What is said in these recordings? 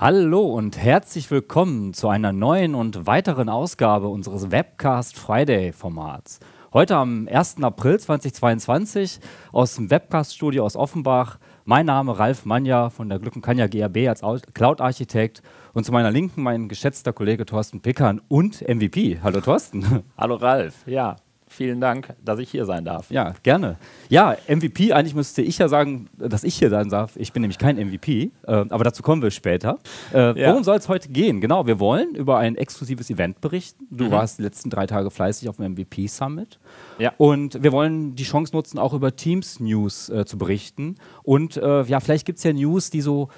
Hallo und herzlich willkommen zu einer neuen und weiteren Ausgabe unseres Webcast Friday Formats. Heute am 1. April 2022 aus dem Webcast-Studio aus Offenbach. Mein Name Ralf Manja von der Glückenkanja GRB als Cloud-Architekt und zu meiner Linken mein geschätzter Kollege Thorsten Pickern und MVP. Hallo Thorsten. Hallo Ralf, ja, vielen Dank, dass ich hier sein darf. Ja, gerne. Ja, MVP, eigentlich müsste ich ja sagen, dass ich hier sein darf. Ich bin nämlich kein MVP, äh, aber dazu kommen wir später. Äh, ja. Worum soll es heute gehen? Genau, wir wollen über ein exklusives Event berichten. Du mhm. warst die letzten drei Tage fleißig auf dem MVP Summit. Ja. Und wir wollen die Chance nutzen, auch über Teams News äh, zu berichten. Und äh, ja, vielleicht gibt es ja News, die so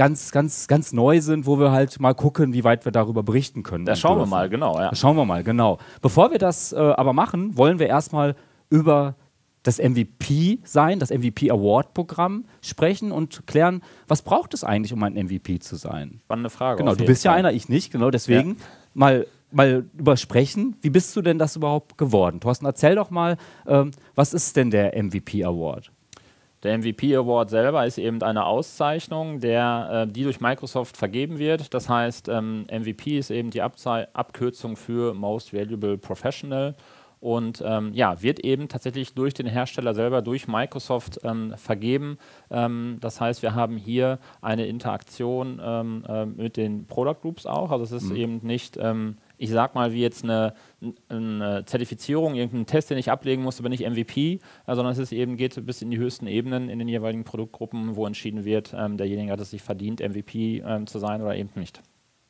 ganz, ganz, ganz neu sind, wo wir halt mal gucken, wie weit wir darüber berichten können. Da schauen dürfen. wir mal, genau. Ja. Da schauen wir mal, genau. Bevor wir das äh, aber machen, wollen wir erstmal über das MVP sein, das MVP Award Programm sprechen und klären, was braucht es eigentlich, um ein MVP zu sein? Spannende Frage. Genau, du bist Fall. ja einer, ich nicht, genau, deswegen ja. mal mal übersprechen. Wie bist du denn das überhaupt geworden? Thorsten, erzähl doch mal, ähm, was ist denn der MVP Award? Der MVP Award selber ist eben eine Auszeichnung, der, äh, die durch Microsoft vergeben wird. Das heißt, ähm, MVP ist eben die Abzei Abkürzung für Most Valuable Professional und ähm, ja, wird eben tatsächlich durch den Hersteller selber, durch Microsoft ähm, vergeben. Ähm, das heißt, wir haben hier eine Interaktion ähm, äh, mit den Product Groups auch. Also es ist mhm. eben nicht ähm, ich sag mal, wie jetzt eine, eine, Zertifizierung, irgendeinen Test, den ich ablegen muss, aber nicht MVP, äh, sondern es ist eben, geht bis in die höchsten Ebenen in den jeweiligen Produktgruppen, wo entschieden wird, ähm, derjenige hat es sich verdient, MVP ähm, zu sein oder eben nicht.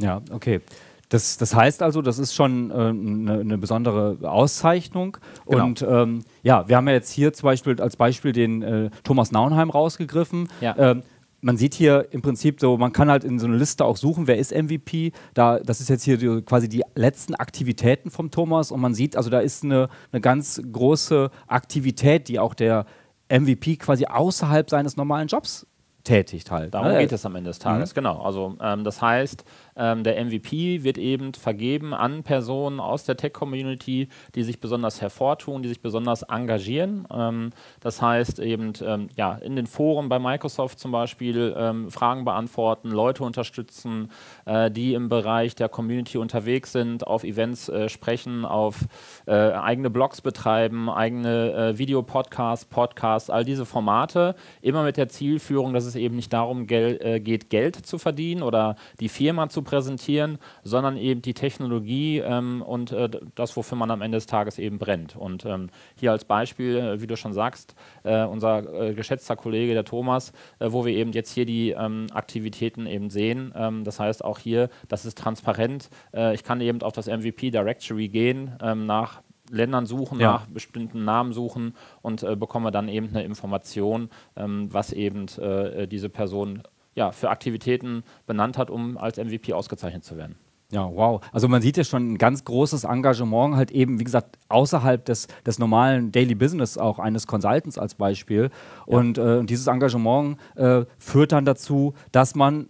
Ja, okay. Das, das heißt also, das ist schon eine äh, ne besondere Auszeichnung. Genau. Und ähm, ja, wir haben ja jetzt hier zum Beispiel als Beispiel den äh, Thomas Nauenheim rausgegriffen. Ja. Ähm, man sieht hier im Prinzip so, man kann halt in so einer Liste auch suchen, wer ist MVP. Da, das ist jetzt hier die, quasi die letzten Aktivitäten vom Thomas und man sieht, also da ist eine, eine ganz große Aktivität, die auch der MVP quasi außerhalb seines normalen Jobs tätigt halt. Darum ne? geht es am Ende des Tages, mhm. genau. Also ähm, das heißt, ähm, der MVP wird eben vergeben an Personen aus der Tech-Community, die sich besonders hervortun, die sich besonders engagieren. Ähm, das heißt eben ähm, ja, in den Foren bei Microsoft zum Beispiel ähm, Fragen beantworten, Leute unterstützen, äh, die im Bereich der Community unterwegs sind, auf Events äh, sprechen, auf äh, eigene Blogs betreiben, eigene äh, Videopodcasts, Podcasts, all diese Formate, immer mit der Zielführung, dass es eben nicht darum gel äh, geht, Geld zu verdienen oder die Firma zu präsentieren, sondern eben die Technologie ähm, und äh, das, wofür man am Ende des Tages eben brennt. Und ähm, hier als Beispiel, äh, wie du schon sagst, äh, unser äh, geschätzter Kollege, der Thomas, äh, wo wir eben jetzt hier die ähm, Aktivitäten eben sehen. Ähm, das heißt auch hier, das ist transparent. Äh, ich kann eben auf das MVP Directory gehen, ähm, nach Ländern suchen, ja. nach bestimmten Namen suchen und äh, bekomme dann eben eine Information, ähm, was eben äh, diese Person ja, für Aktivitäten benannt hat, um als MVP ausgezeichnet zu werden. Ja, wow. Also man sieht ja schon ein ganz großes Engagement, halt eben, wie gesagt, außerhalb des, des normalen Daily Business auch eines Consultants als Beispiel. Ja. Und äh, dieses Engagement äh, führt dann dazu, dass man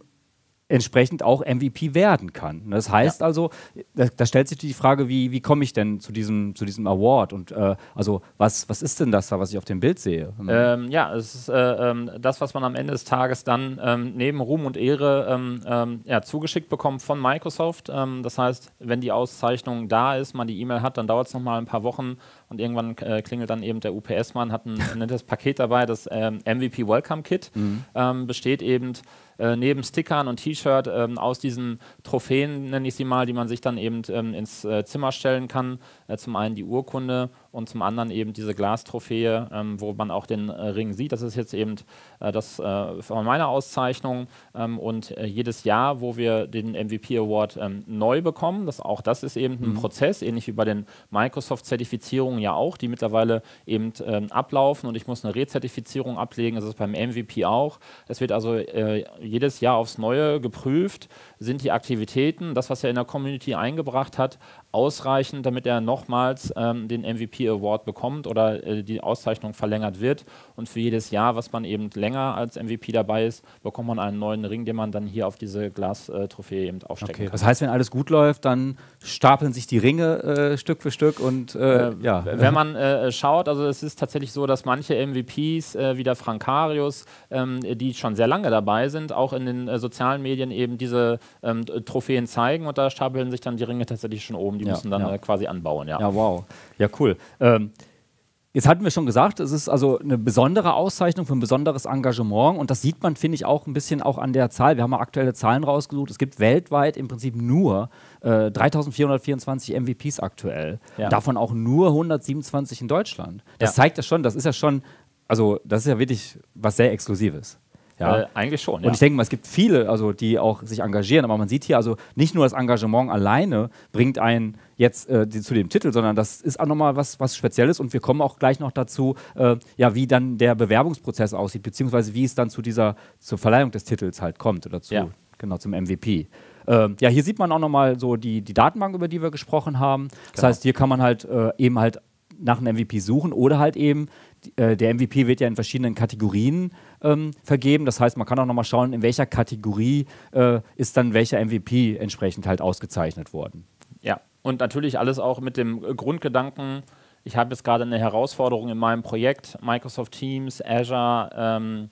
entsprechend auch MVP werden kann. Das heißt ja. also, da, da, stellt sich die Frage, wie, wie komme ich denn zu diesem, zu diesem Award? Und äh, also was, was ist denn das da, was ich auf dem Bild sehe? Ähm, ja, es ist äh, ähm, das, was man am Ende des Tages dann ähm, neben Ruhm und Ehre ähm, ähm, ja, zugeschickt bekommt von Microsoft. Ähm, das heißt, wenn die Auszeichnung da ist, man die E-Mail hat, dann dauert es nochmal ein paar Wochen und irgendwann äh, klingelt dann eben der UPS-Mann, hat ein nettes Paket dabei, das MVP Welcome Kit mhm. besteht eben äh, neben Stickern und T-Shirt ähm, aus diesen Trophäen, nenne ich sie mal, die man sich dann eben ähm, ins äh, Zimmer stellen kann. Äh, zum einen die Urkunde und zum anderen eben diese Glastrophäe, ähm, wo man auch den äh, Ring sieht. Das ist jetzt eben äh, das äh, von meiner Auszeichnung ähm, und äh, jedes Jahr, wo wir den MVP Award ähm, neu bekommen, das, auch das ist eben ein mhm. Prozess, ähnlich wie bei den Microsoft-Zertifizierungen ja auch, die mittlerweile eben ähm, ablaufen und ich muss eine Rezertifizierung ablegen, das ist beim MVP auch. Es wird also jedes Jahr aufs Neue geprüft, sind die Aktivitäten, das, was er in der Community eingebracht hat, ausreichend, damit er nochmals ähm, den MVP Award bekommt oder äh, die Auszeichnung verlängert wird. Und für jedes Jahr, was man eben länger als MVP dabei ist, bekommt man einen neuen Ring, den man dann hier auf diese Glas-Trophäe eben aufstecken okay. kann. Das heißt, wenn alles gut läuft, dann stapeln sich die Ringe äh, Stück für Stück und äh, äh ja. Wenn man äh, schaut, also es ist tatsächlich so, dass manche MVPs äh, wie der Frankarius, ähm, die schon sehr lange dabei sind, auch in den sozialen Medien eben diese ähm, Trophäen zeigen und da stapeln sich dann die Ringe tatsächlich schon oben die ja, müssen dann ja. äh, quasi anbauen. Ja, ja wow. Ja, cool. Ähm, Jetzt hatten wir schon gesagt, es ist also eine besondere Auszeichnung für ein besonderes Engagement und das sieht man, finde ich, auch ein bisschen auch an der Zahl. Wir haben mal aktuelle Zahlen rausgesucht. Es gibt weltweit im Prinzip nur äh, 3424 MVPs aktuell. Ja. Davon auch nur 127 in Deutschland. Das ja. zeigt ja schon, das ist ja schon, also das ist ja wirklich was sehr Exklusives. Ja, äh, eigentlich schon. Und ja. ich denke mal, es gibt viele, also die auch sich engagieren, aber man sieht hier also nicht nur das Engagement alleine bringt einen jetzt äh, die, zu dem Titel, sondern das ist auch nochmal was, was Spezielles und wir kommen auch gleich noch dazu, äh, ja, wie dann der Bewerbungsprozess aussieht, beziehungsweise wie es dann zu dieser zur Verleihung des Titels halt kommt oder zu, ja. genau zum MVP. Ähm, ja, hier sieht man auch nochmal so die, die Datenbank, über die wir gesprochen haben. Das genau. heißt, hier kann man halt äh, eben halt nach einem MVP suchen oder halt eben, äh, der MVP wird ja in verschiedenen Kategorien ähm, vergeben. Das heißt, man kann auch nochmal schauen, in welcher Kategorie äh, ist dann welcher MVP entsprechend halt ausgezeichnet worden. Ja, und natürlich alles auch mit dem Grundgedanken, ich habe jetzt gerade eine Herausforderung in meinem Projekt, Microsoft Teams, Azure, ähm,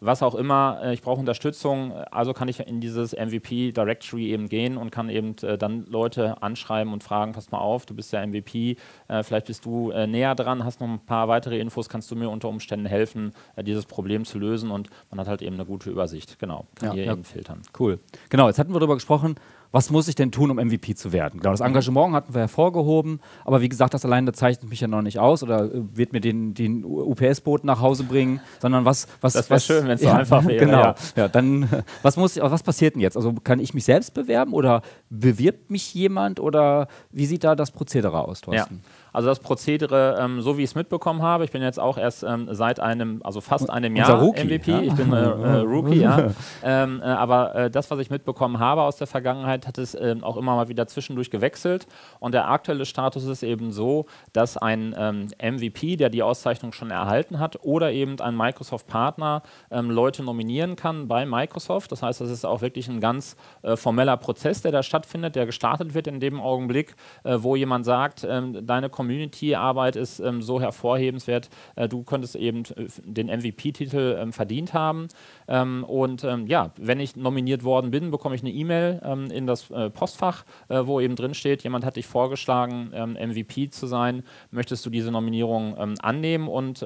was auch immer, äh, ich brauche Unterstützung, also kann ich in dieses MVP Directory eben gehen und kann eben äh, dann Leute anschreiben und fragen, pass mal auf, du bist der MVP, äh, vielleicht bist du äh, näher dran, hast noch ein paar weitere Infos, kannst du mir unter Umständen helfen, äh, dieses Problem zu lösen und man hat halt eben eine gute Übersicht, genau, kann ja, hier ja. eben filtern. Cool. Genau, jetzt hatten wir darüber gesprochen, was muss ich denn tun, um MVP zu werden? Genau, das Engagement hatten wir hervorgehoben, aber wie gesagt, das alleine zeichnet mich ja noch nicht aus oder äh, wird mir den, den UPS-Boot nach Hause bringen, sondern was. was das wäre schön, wenn es ja, so einfach wäre. Genau. Ja. ja. dann, was, muss, was passiert denn jetzt? Also kann ich mich selbst bewerben oder bewirbt mich jemand oder wie sieht da das Prozedere aus, Thorsten? Ja. Also das Prozedere, ähm, so wie ich es mitbekommen habe, ich bin jetzt auch erst ähm, seit einem, also fast einem Jahr Rookie, MVP, ja? ich bin äh, äh, Rookie, ja. Ähm, äh, aber äh, das, was ich mitbekommen habe aus der Vergangenheit, hat es ähm, auch immer mal wieder zwischendurch gewechselt. Und der aktuelle Status ist eben so, dass ein MVP, ähm, der die Auszeichnung schon erhalten hat, oder eben ein Microsoft-Partner ähm, Leute nominieren kann bei Microsoft. Das heißt, das ist auch wirklich ein ganz äh, formeller Prozess, der da stattfindet, der gestartet wird in dem Augenblick, äh, wo jemand sagt, deine Community-Arbeit ist ähm, so hervorhebenswert, äh, du könntest eben äh, den MVP-Titel ähm, verdient haben. Ähm, und ähm, ja, wenn ich nominiert worden bin, bekomme ich eine E-Mail ähm, in das äh, Postfach, äh, wo eben drin steht, jemand hat dich vorgeschlagen, MVP zu sein. Möchtest du diese Nominierung annehmen und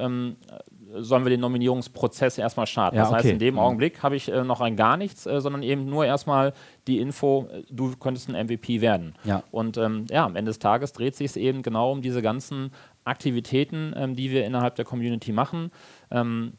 sollen wir den Nominierungsprozess erstmal starten. Ja, das okay. heißt, in dem mhm. Augenblick habe ich äh, noch ein gar nichts, äh, sondern eben nur erstmal die Info, äh, du könntest ein MVP werden. Ja. Und ähm, ja, am Ende des Tages dreht sich es eben genau um diese ganzen Aktivitäten, ähm, die wir innerhalb der Community machen. Ähm,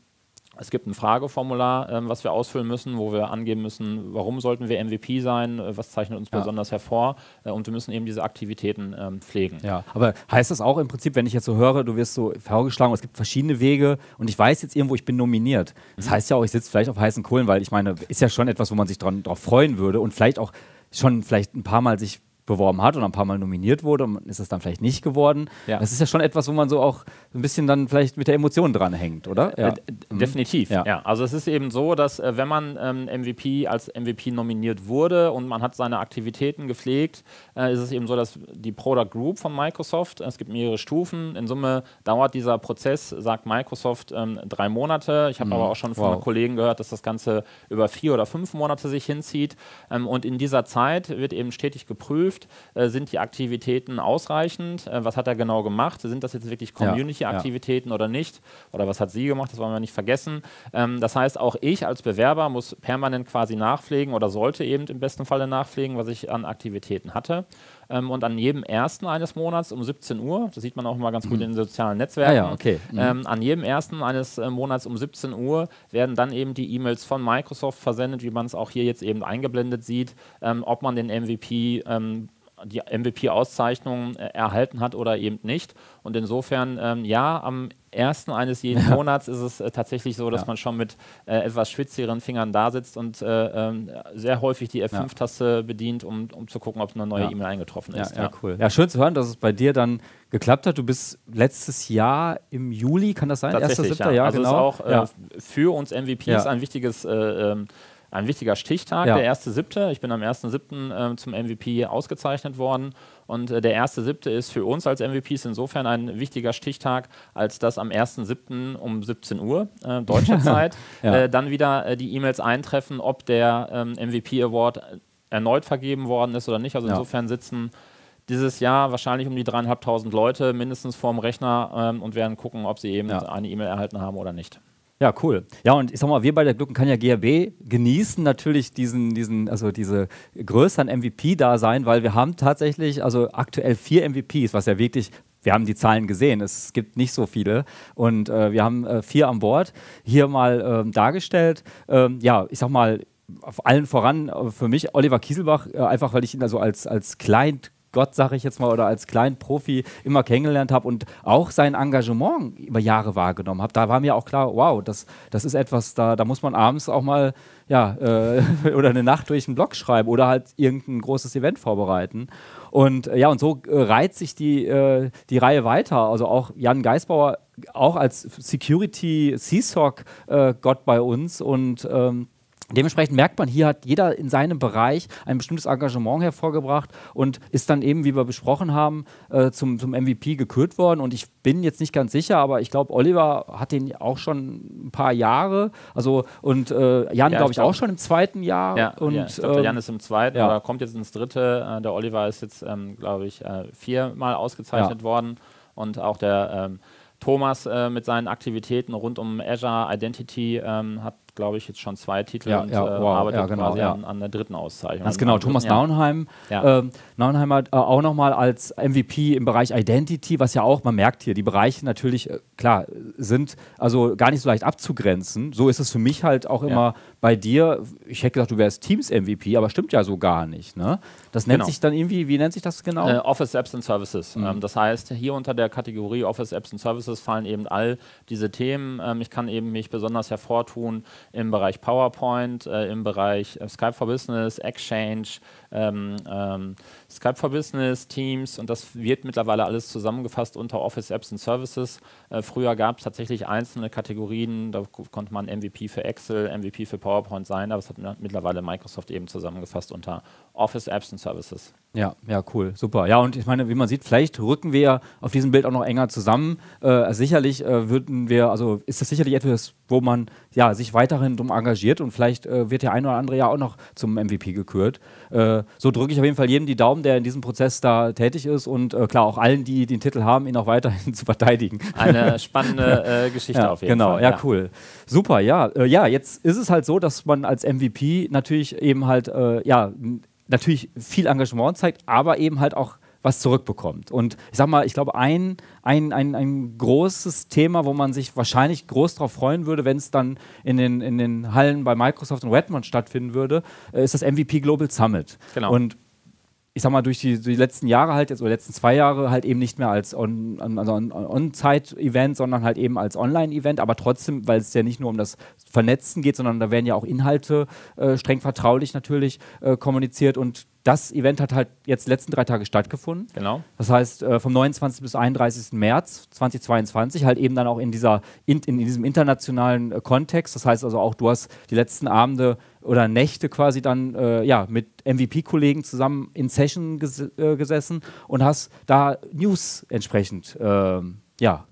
es gibt ein Frageformular, ähm, was wir ausfüllen müssen, wo wir angeben müssen, warum sollten wir MVP sein, äh, was zeichnet uns ja. besonders hervor äh, und wir müssen eben diese Aktivitäten ähm, pflegen. Ja, aber heißt das auch im Prinzip, wenn ich jetzt so höre, du wirst so vorgeschlagen, es gibt verschiedene Wege und ich weiß jetzt irgendwo, ich bin nominiert. Das mhm. heißt ja auch, ich sitze vielleicht auf heißen Kohlen, weil ich meine, ist ja schon etwas, wo man sich darauf freuen würde und vielleicht auch schon vielleicht ein paar Mal sich beworben hat und ein paar Mal nominiert wurde und ist es dann vielleicht nicht geworden. Ja. Das ist ja schon etwas, wo man so auch ein bisschen dann vielleicht mit der Emotion dran hängt, oder? Äh, ja. Definitiv, ja. ja. Also es ist eben so, dass äh, wenn man ähm, MVP als MVP nominiert wurde und man hat seine Aktivitäten gepflegt, äh, ist es eben so, dass die Product Group von Microsoft, es gibt mehrere Stufen, in Summe dauert dieser Prozess, sagt Microsoft, ähm, drei Monate. Ich habe mhm. aber auch schon von wow. Kollegen gehört, dass das Ganze über vier oder fünf Monate sich hinzieht. Ähm, und in dieser Zeit wird eben stetig geprüft, geprüft, äh, sind die Aktivitäten ausreichend, äh, was hat er genau gemacht, sind das jetzt wirklich Community-Aktivitäten oder nicht, oder was hat sie gemacht, das wollen wir nicht vergessen. Ähm, das heißt, auch ich als Bewerber muss permanent quasi nachpflegen oder sollte eben im besten Falle nachpflegen, was ich an Aktivitäten hatte. Ähm, und an jedem ersten eines Monats um 17 Uhr, das sieht man auch immer ganz gut mhm. in den sozialen Netzwerken, ah, ja, okay. mhm. ähm, an jedem ersten eines äh, Monats um 17 Uhr werden dann eben die E-Mails von Microsoft versendet, wie man es auch hier jetzt eben eingeblendet sieht, ähm, ob man den MVP ähm, die MVP-Auszeichnung äh, erhalten hat oder eben nicht. Und insofern, ähm, ja, am ersten eines jeden Monats ist es äh, tatsächlich so, dass ja. man schon mit äh, etwas schwitzigeren Fingern da sitzt und äh, ähm, sehr häufig die F5-Taste bedient, um, um zu gucken, ob eine neue E-Mail eingetroffen ist. Ja, cool. Ja, schön zu hören, dass es bei dir dann geklappt hat. Du bist letztes Jahr im Juli, kann das sein? Tatsächlich, ja. Jahr, also genau. ist auch äh, für uns MVPs ein wichtiges äh, ähm, ein wichtiger Stichtag, ja. der 1.7. Ich bin am 1.7. Äh, zum MVP ausgezeichnet worden. Und äh, der 1.7. ist für uns als MVPs insofern ein wichtiger Stichtag, als dass am 1.7. um 17 Uhr äh, deutscher Zeit ja. äh, dann wieder äh, die E-Mails eintreffen, ob der ähm, MVP Award erneut vergeben worden ist oder nicht. Also ja. insofern sitzen dieses Jahr wahrscheinlich um die dreieinhalbtausend Leute mindestens vorm Rechner ähm, und werden gucken, ob sie eben ja. eine E-Mail erhalten haben oder nicht. Ja, cool. Ja, und ich sag mal, wir bei der Gluckenkanja GRB genießen natürlich diesen, diesen, also diese größeren MVP-Dasein, weil wir haben tatsächlich, also aktuell vier MVPs, was ja wirklich wir haben die Zahlen gesehen, es gibt nicht so viele und äh, wir haben äh, vier an Bord hier mal ähm, dargestellt. Ähm, ja, ich sag mal, auf allen voran äh, für mich Oliver Kieselbach, äh, einfach weil ich ihn also als, als Client Gott, sage ich jetzt mal, oder als kleinen Profi immer kennengelernt habe und auch sein Engagement über Jahre wahrgenommen habe. Da war mir auch klar, wow, das, das ist etwas, da, da muss man abends auch mal ja, äh, oder eine Nacht durch einen Blog schreiben oder halt irgendein großes Event vorbereiten. Und äh, ja, und so äh, reiht sich die, äh, die Reihe weiter. Also auch Jan Geisbauer, auch als Security CSOC-Gott bei uns und ähm, Dementsprechend merkt man, hier hat jeder in seinem Bereich ein bestimmtes Engagement hervorgebracht und ist dann eben, wie wir besprochen haben, äh, zum, zum MVP gekürt worden. Und ich bin jetzt nicht ganz sicher, aber ich glaube, Oliver hat den auch schon ein paar Jahre. Also und äh, Jan, ja, glaube ich, glaub, auch schon im zweiten Jahr. Ja, und, ja, ich glaube, ähm, Jan ist im zweiten ja. oder kommt jetzt ins dritte. Äh, der Oliver ist jetzt, ähm, glaube ich, äh, viermal ausgezeichnet worden. Und auch der ähm, Thomas äh, mit seinen Aktivitäten rund um Azure Identity ähm, hat glaube ich, jetzt schon zwei Titel ja, und ja, äh, wow, arbeitet ja, genau, quasi an, an, der dritten Auszeichnung. Ganz genau, Thomas Naunheim. Ja. Ähm, Naunheim hat äh, auch nochmal als MVP im Bereich Identity, was ja auch, man merkt hier, die Bereiche natürlich, äh, klar, sind also gar nicht so leicht abzugrenzen. So ist es für mich halt auch immer bei dir. Ich hätte gedacht, du wärst Teams-MVP, aber stimmt ja so gar nicht. Ne? Das nennt genau. sich dann irgendwie, wie nennt sich das genau? Äh, Office Apps and Services. Mhm. Ähm, das heißt, hier unter der Kategorie Office Apps and Services fallen eben all diese Themen. Ähm, ich kann eben mich besonders hervortun im Bereich PowerPoint, äh, im Bereich äh, Skype for Business, Exchange, ähm, ähm, Skype for Business, Teams und das wird mittlerweile alles zusammengefasst unter Office Apps and Services. Äh, früher gab es tatsächlich einzelne Kategorien, da konnte man MVP für Excel, MVP für PowerPoint sein, aber es hat mittlerweile Microsoft eben zusammengefasst unter Office Apps and Services. Ja, ja, cool, super. Ja, und ich meine, wie man sieht, vielleicht rücken wir auf diesem Bild auch noch enger zusammen. Äh, sicherlich äh, würden wir, also ist das sicherlich etwas, wo man ja, sich weiterhin drum engagiert und vielleicht äh, wird der ein oder andere ja auch noch zum MVP gekürt. Äh, so drücke ich auf jeden Fall jedem die Daumen, der in diesem Prozess da tätig ist und äh, klar auch allen, die den Titel haben, ihn auch weiterhin zu verteidigen. Eine spannende äh, Geschichte ja, auf jeden genau, Fall. Genau, ja, cool. Super, ja. Äh, ja, jetzt ist es halt so, dass man als MVP natürlich eben halt, äh, ja, natürlich viel Engagement zeigt, aber eben halt auch was zurückbekommt. Und ich sag mal, ich glaube, ein, ein, ein, ein großes Thema, wo man sich wahrscheinlich groß darauf freuen würde, wenn es dann in den, in den Hallen bei Microsoft und Redmond stattfinden würde, äh, ist das MVP Global Summit. Genau. Und ich sag mal, durch die, die letzten Jahre halt, jetzt oder letzten zwei Jahre halt eben nicht mehr als On-Site-Event, also on, sondern halt eben als Online-Event, aber trotzdem, weil es ja nicht nur um das Vernetzen geht, sondern da werden ja auch Inhalte äh, streng vertraulich natürlich äh, kommuniziert und das Event hat halt jetzt letzten drei Tage stattgefunden. Genau. Das heißt, äh, vom 29. bis 31. März 2022, halt eben dann auch in, dieser, in, in diesem internationalen äh, Kontext. Das heißt also auch, du hast die letzten Abende oder Nächte quasi dann äh, ja, mit MVP-Kollegen zusammen in Session ges äh, gesessen und hast da News entsprechend ähm, ja,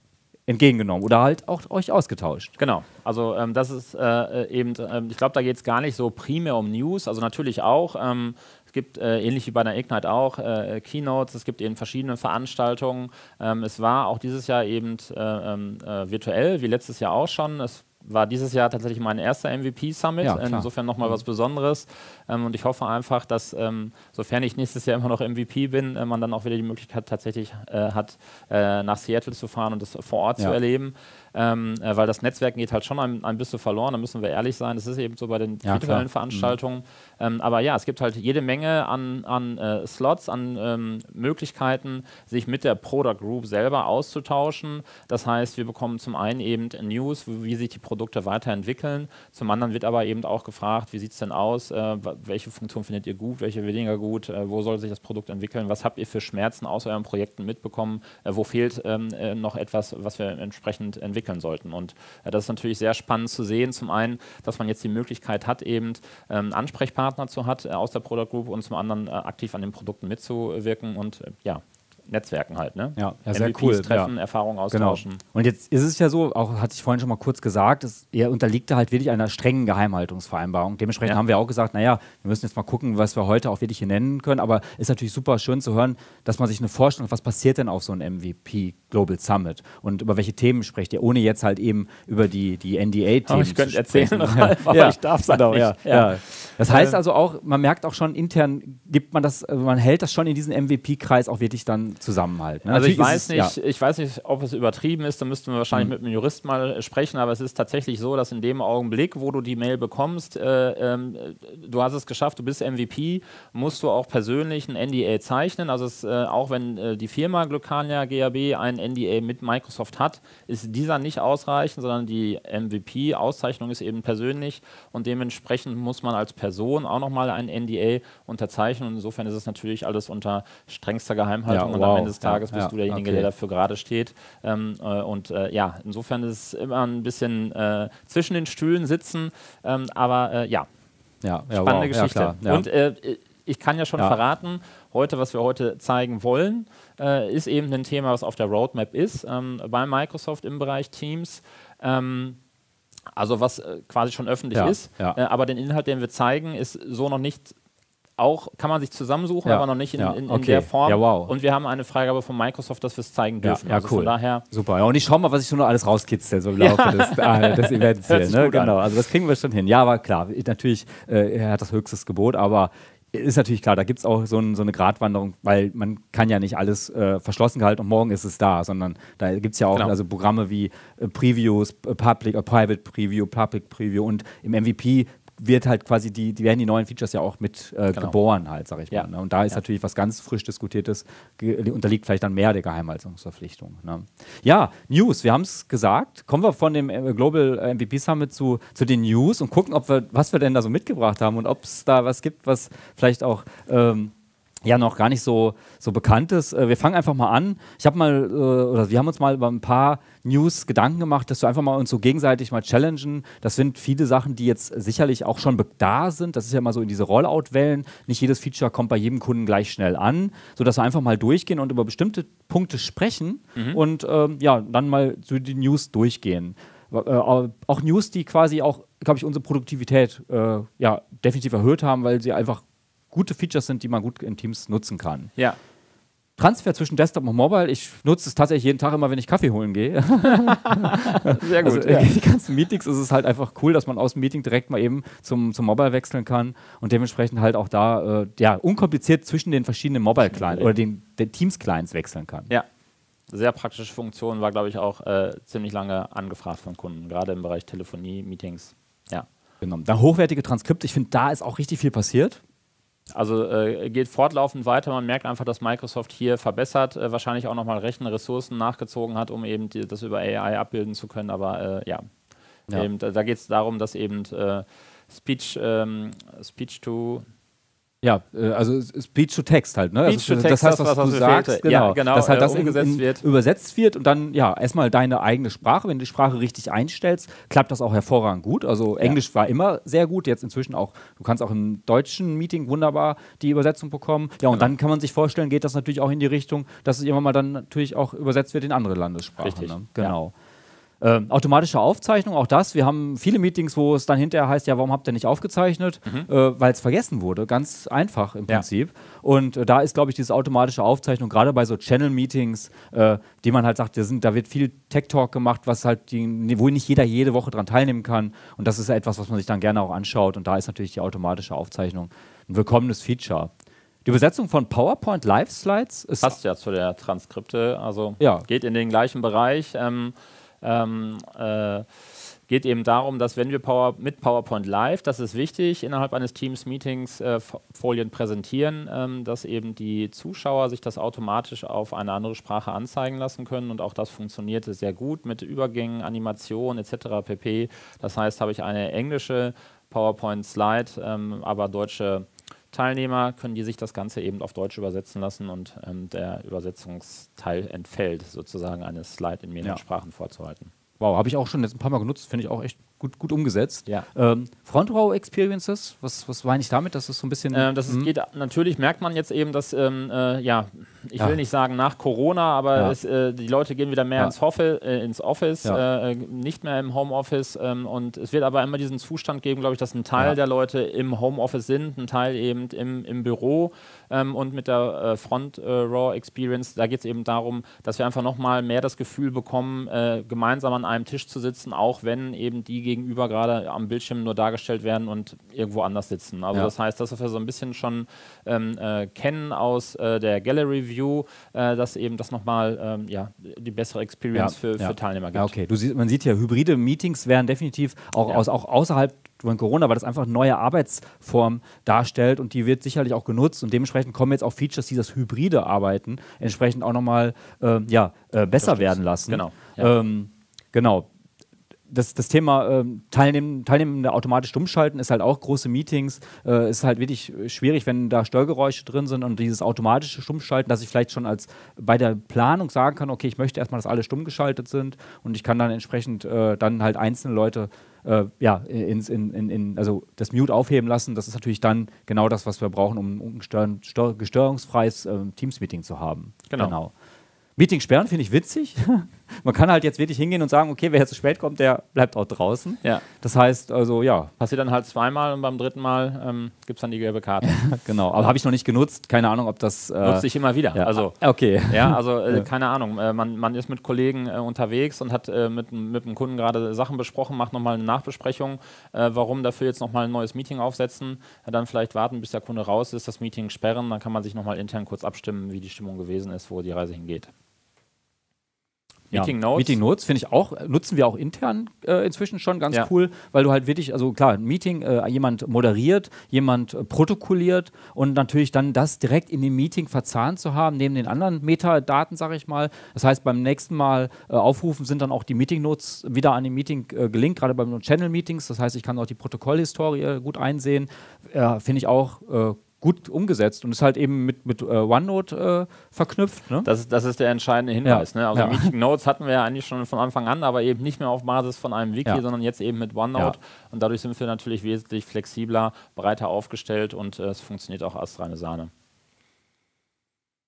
entgegengenommen oder halt auch euch ausgetauscht. Genau, also ähm, das ist äh, eben, ähm, ich glaube, da geht es gar nicht so primär um News, also natürlich auch. Ähm, gibt äh, ähnlich wie bei der Ignite auch äh, Keynotes, es gibt eben verschiedene Veranstaltungen. Ähm, es war auch dieses Jahr eben äh, ähm, äh, virtuell, wie letztes Jahr auch schon. Es war dieses Jahr tatsächlich mein erster MVP-Summit, Ja, ja, insofern nochmal was Besonderes. Ähm, und ich hoffe einfach, dass, ähm, sofern ich nächstes Jahr immer noch MVP bin, äh, man dann auch wieder die Möglichkeit tatsächlich äh, hat, äh, nach Seattle zu fahren und das vor Ort Ja. zu erleben. Ähm, äh, weil das Netzwerken geht halt schon ein, ein bisschen verloren, da müssen wir ehrlich sein. Das ist eben so bei den Ja, virtuellen. Veranstaltungen. Ähm, aber ja, es gibt halt jede Menge an, an äh, Slots, an ähm, Möglichkeiten, sich mit der Product Group selber auszutauschen. Das heißt, wir bekommen zum einen eben News, wie sich die Produkte weiterentwickeln. Zum anderen wird aber eben auch gefragt, wie sieht es denn aus? Äh, welche Funktion findet ihr gut, welche weniger gut? Äh, wo soll sich das Produkt entwickeln? Was habt ihr für Schmerzen aus euren Projekten mitbekommen? Äh, wo fehlt ähm, äh, noch etwas, was wir entsprechend entwickeln sollten? Und äh, das ist natürlich sehr spannend zu sehen. Zum einen, dass man jetzt die Möglichkeit hat, eben ähm, Ansprechpartner zu hat äh, aus der Product Group und zum anderen äh, aktiv an den Produkten mitzuwirken und ja, Netzwerken halt. Ne? Ja, ja, sehr MVPs cool, treffen, ja. Erfahrungen Genau. austauschen. Und jetzt ist es ja so, auch hatte ich vorhin schon mal kurz gesagt, es, er unterliegt da halt wirklich einer strengen Geheimhaltungsvereinbarung. Dementsprechend Ja. haben wir auch gesagt, naja, wir müssen jetzt mal gucken, was wir heute auch wirklich hier nennen können. Aber ist natürlich super schön zu hören, dass man sich eine Vorstellung, hat, was passiert denn auf so einem MVP Global Summit und über welche Themen sprecht ihr, ohne jetzt halt eben über die, die NDA-Themen Oh, ich könnte erzählen. Ralf, aber ich darf's halt genau, nicht. Ja, Ja. Das heißt Ähm, also auch, man merkt auch schon intern, gibt man das, man hält das schon in diesem MVP-Kreis auch wirklich dann Zusammenhalt. Ne? Also ich weiß, nicht, ich weiß nicht, ob es übertrieben ist, da müssten wir wahrscheinlich mit einem Jurist mal sprechen, aber es ist tatsächlich so, dass in dem Augenblick, wo du die Mail bekommst, äh, äh, du hast es geschafft, du bist MVP, musst du auch persönlich ein NDA zeichnen. Also es, äh, auch wenn äh, die Firma Glucania GAB ein NDA mit Microsoft hat, ist dieser nicht ausreichend, sondern die MVP-Auszeichnung ist eben persönlich und dementsprechend muss man als Person auch nochmal ein NDA unterzeichnen und insofern ist es natürlich alles unter strengster Geheimhaltung Ja, wow. am Ende des Tages Ja, bist du derjenige, okay. der dafür gerade steht. Ähm, äh, und äh, ja, insofern ist es immer ein bisschen äh, zwischen den Stühlen sitzen, ähm, aber äh, ja, ja, spannende wow, Geschichte. Klar. Und äh, ich kann ja schon verraten, heute, was wir heute zeigen wollen, äh, ist eben ein Thema, was auf der Roadmap ist, ähm, bei Microsoft im Bereich Teams. Ähm, also was äh, quasi schon öffentlich Ja, ist, ja. Äh, aber den Inhalt, den wir zeigen, ist so noch nicht auch, kann man sich zusammensuchen, Ja, aber noch nicht in, ja, in, in okay. der Form. Ja, wow. Und wir haben eine Freigabe von Microsoft, dass wir es zeigen Ja, dürfen. ja, also cool. Von daher Super. Ja, und ich schau mal, was ich so noch alles rauskitzel so im Laufe des, ah, des Events hier. Ne? an. Genau. Also das kriegen wir schon hin. Ja, aber klar, ich- natürlich, äh, er hat das höchstes Gebot, aber ist natürlich klar, da gibt es auch so, ein, so eine Gratwanderung, weil man kann ja nicht alles äh, verschlossen gehalten und morgen ist es da, sondern da gibt es ja auch Genau. also Programme wie äh, Previews, äh, Public, äh, Private Preview, Public Preview und im MVP wird halt quasi die, die werden die neuen Features ja auch mit äh, Genau. geboren halt, sag ich Ja. mal. Ne? Und da ist Ja. natürlich was ganz frisch diskutiertes, unterliegt vielleicht dann mehr der Geheimhaltungsverpflichtung. Ne? Ja, News, wir haben es gesagt. Kommen wir von dem äh, Global MVP Summit zu, zu den News und gucken, ob wir, was wir denn da so mitgebracht haben und ob es da was gibt, was vielleicht auch ähm, ja noch gar nicht so, so bekannt ist. Äh, wir fangen einfach mal an. Ich habe mal, äh, oder wir haben uns mal über ein paar News Gedanken gemacht, dass wir einfach mal uns so gegenseitig mal challengen. Das sind viele Sachen, die jetzt sicherlich auch schon da sind. Das ist ja mal so in diese Rollout-Wellen. Nicht jedes Feature kommt bei jedem Kunden gleich schnell an, sodass wir einfach mal durchgehen und über bestimmte Punkte sprechen und ähm, ja, dann mal so die News durchgehen. Äh, auch News, die quasi auch, glaube ich, unsere Produktivität äh, ja, definitiv erhöht haben, weil sie einfach gute Features sind, die man gut in Teams nutzen kann. Ja. Transfer zwischen Desktop und Mobile, ich nutze es tatsächlich jeden Tag immer, wenn ich Kaffee holen gehe. Sehr Also äh, die ganzen Meetings ist es halt einfach cool, dass man aus dem Meeting direkt mal eben zum, zum Mobile wechseln kann und dementsprechend halt auch da äh, ja, unkompliziert zwischen den verschiedenen Mobile-Clients oder den, den Teams-Clients wechseln kann. Ja. Sehr praktische Funktion, war, glaube ich, auch äh, ziemlich lange angefragt von Kunden, gerade im Bereich Telefonie, Meetings. Ja. Genau. Da hochwertige Transkripte, ich finde, da ist auch richtig viel passiert. Also äh, geht fortlaufend weiter. Man merkt einfach, dass Microsoft hier verbessert, äh, wahrscheinlich auch nochmal Rechenressourcen nachgezogen hat, um eben die, das über AI abbilden zu können. Aber äh, ja, Ja. Eben, da, da geht es darum, dass eben äh, Speech, ähm, Speech to Ja, äh, also Speech to Text halt, ne? Speech to also, Text, das heißt, das, was, was du sagst, fehlte. genau, Ja, genau, dass halt äh, das in, umgesetzt in, wird. übersetzt wird und dann ja erstmal deine eigene Sprache, wenn du die Sprache richtig einstellst, klappt das auch hervorragend gut. Also Englisch war immer sehr gut, jetzt inzwischen auch, du kannst auch im deutschen Meeting wunderbar die Übersetzung bekommen. Ja, und Genau. dann kann man sich vorstellen, geht das natürlich auch in die Richtung, dass es irgendwann mal dann natürlich auch übersetzt wird in andere Landessprachen. Richtig, Ne? Genau. Ähm, automatische Aufzeichnung, auch das. Wir haben viele Meetings, wo es dann hinterher heißt, ja, warum habt ihr nicht aufgezeichnet? Mhm. Äh, Weil es vergessen wurde. Ganz einfach im Prinzip. Ja. Und äh, da ist, glaube ich, diese automatische Aufzeichnung, gerade bei so Channel-Meetings, äh, die man halt sagt, sind, da wird viel Tech-Talk gemacht, was halt die, wo nicht jeder jede Woche dran teilnehmen kann. Und das ist etwas, was man sich dann gerne auch anschaut. Und da ist natürlich die automatische Aufzeichnung ein willkommenes Feature. Die Übersetzung von PowerPoint Live Slides ist. Passt ja zu der Transkripte, also ja. geht in den gleichen Bereich. Ähm, ähm, äh, geht eben darum, dass wenn wir Power, mit PowerPoint Live, das ist wichtig, innerhalb eines Teams-Meetings äh, Folien präsentieren, ähm, dass eben die Zuschauer sich das automatisch auf eine andere Sprache anzeigen lassen können und auch das funktionierte sehr gut mit Übergängen, Animationen etc. pp. Das heißt, habe ich eine englische PowerPoint-Slide, ähm, aber deutsche Teilnehmer können die sich das Ganze eben auf Deutsch übersetzen lassen und ähm, der Übersetzungsteil entfällt, sozusagen eine Slide in mehreren ja. Sprachen vorzuhalten. Wow, habe ich auch schon jetzt ein paar Mal genutzt, finde ich auch echt gut, gut umgesetzt. Ja. Ähm, Front Row Experiences, was, was meine ich damit? Das ist so ein bisschen. Ähm, das ist, geht, natürlich merkt man jetzt eben, dass, ähm, äh, ja, ich ja. will nicht sagen nach Corona, aber ja. es, äh, die Leute gehen wieder mehr ja. ins, Hoffe, äh, ins Office, äh, nicht mehr im Homeoffice. Ähm, und es wird aber immer diesen Zustand geben, glaube ich, dass ein Teil der Leute im Homeoffice sind, ein Teil eben im, im Büro. Ähm, und mit der äh, Front äh, Raw Experience, da geht es eben darum, dass wir einfach nochmal mehr das Gefühl bekommen, gemeinsam an einem Tisch zu sitzen, auch wenn eben die gegenüber gerade am Bildschirm nur dargestellt werden und irgendwo anders sitzen. Also das heißt, dass wir so ein bisschen schon ähm, kennen aus der Gallery View äh, dass eben das nochmal ähm, ja, die bessere Experience ja, für, ja. für, Teilnehmer gibt. Ja, okay. Du sie man sieht ja, hybride Meetings werden definitiv auch, aus, auch außerhalb von Corona, weil das einfach eine neue Arbeitsform darstellt und die wird sicherlich auch genutzt und dementsprechend kommen jetzt auch Features, die das hybride Arbeiten entsprechend auch nochmal äh, ja, äh, besser werden lassen. Genau. Ähm, genau das, das Thema ähm, Teilnehmen, Teilnehmende automatisch stummschalten ist halt auch große Meetings. Äh, ist halt wirklich schwierig, wenn da Störgeräusche drin sind und dieses automatische Stummschalten, dass ich vielleicht schon als bei der Planung sagen kann, okay, ich möchte erstmal, dass alle stumm geschaltet sind und ich kann dann entsprechend äh, dann halt einzelne Leute äh, ja, ins, in, in, in, also das Mute aufheben lassen. Das ist natürlich dann genau das, was wir brauchen, um ein gestörungsfreies äh, Teams-Meeting zu haben. Genau. genau. Meeting sperren finde ich witzig. Man kann halt jetzt wirklich hingehen und sagen, okay, wer jetzt zu spät kommt, der bleibt auch draußen. Ja. Das heißt, also ja. Passiert dann halt zweimal und beim dritten Mal ähm, gibt es dann die gelbe Karte. genau, aber habe ich noch nicht genutzt. Keine Ahnung, ob das. Äh Nutze ich immer wieder. Ja. Also, okay. Ja, also äh, keine Ahnung. Äh, man, man ist mit Kollegen äh, unterwegs und hat äh, mit, mit dem Kunden gerade Sachen besprochen, macht nochmal eine Nachbesprechung. Äh, warum dafür jetzt nochmal ein neues Meeting aufsetzen? dann vielleicht warten, bis der Kunde raus ist, das Meeting sperren. Dann kann man sich nochmal intern kurz abstimmen, wie die Stimmung gewesen ist, wo die Reise hingeht. Meeting Notes. Meeting Notes finde ich auch, nutzen wir auch intern äh, inzwischen schon ganz cool, weil du halt wirklich, also klar, ein Meeting, äh, jemand moderiert, jemand äh, protokolliert und natürlich dann das direkt in dem Meeting verzahnt zu haben, neben den anderen Metadaten, sage ich mal. Das heißt, beim nächsten Mal äh, aufrufen sind dann auch die Meeting Notes wieder an dem Meeting äh, gelinkt, gerade beim Channel Meetings. Das heißt, ich kann auch die Protokollhistorie gut einsehen. finde ich auch äh, gut umgesetzt und ist halt eben mit, mit uh, OneNote uh, verknüpft. Ne? Das, das ist der entscheidende Hinweis. Ja. Ne? Also ja. Meeting Notes hatten wir ja eigentlich schon von Anfang an, aber eben nicht mehr auf Basis von einem Wiki, ja. sondern jetzt eben mit OneNote. Und dadurch sind wir natürlich wesentlich flexibler, breiter aufgestellt und äh, es funktioniert auch als reine Sahne.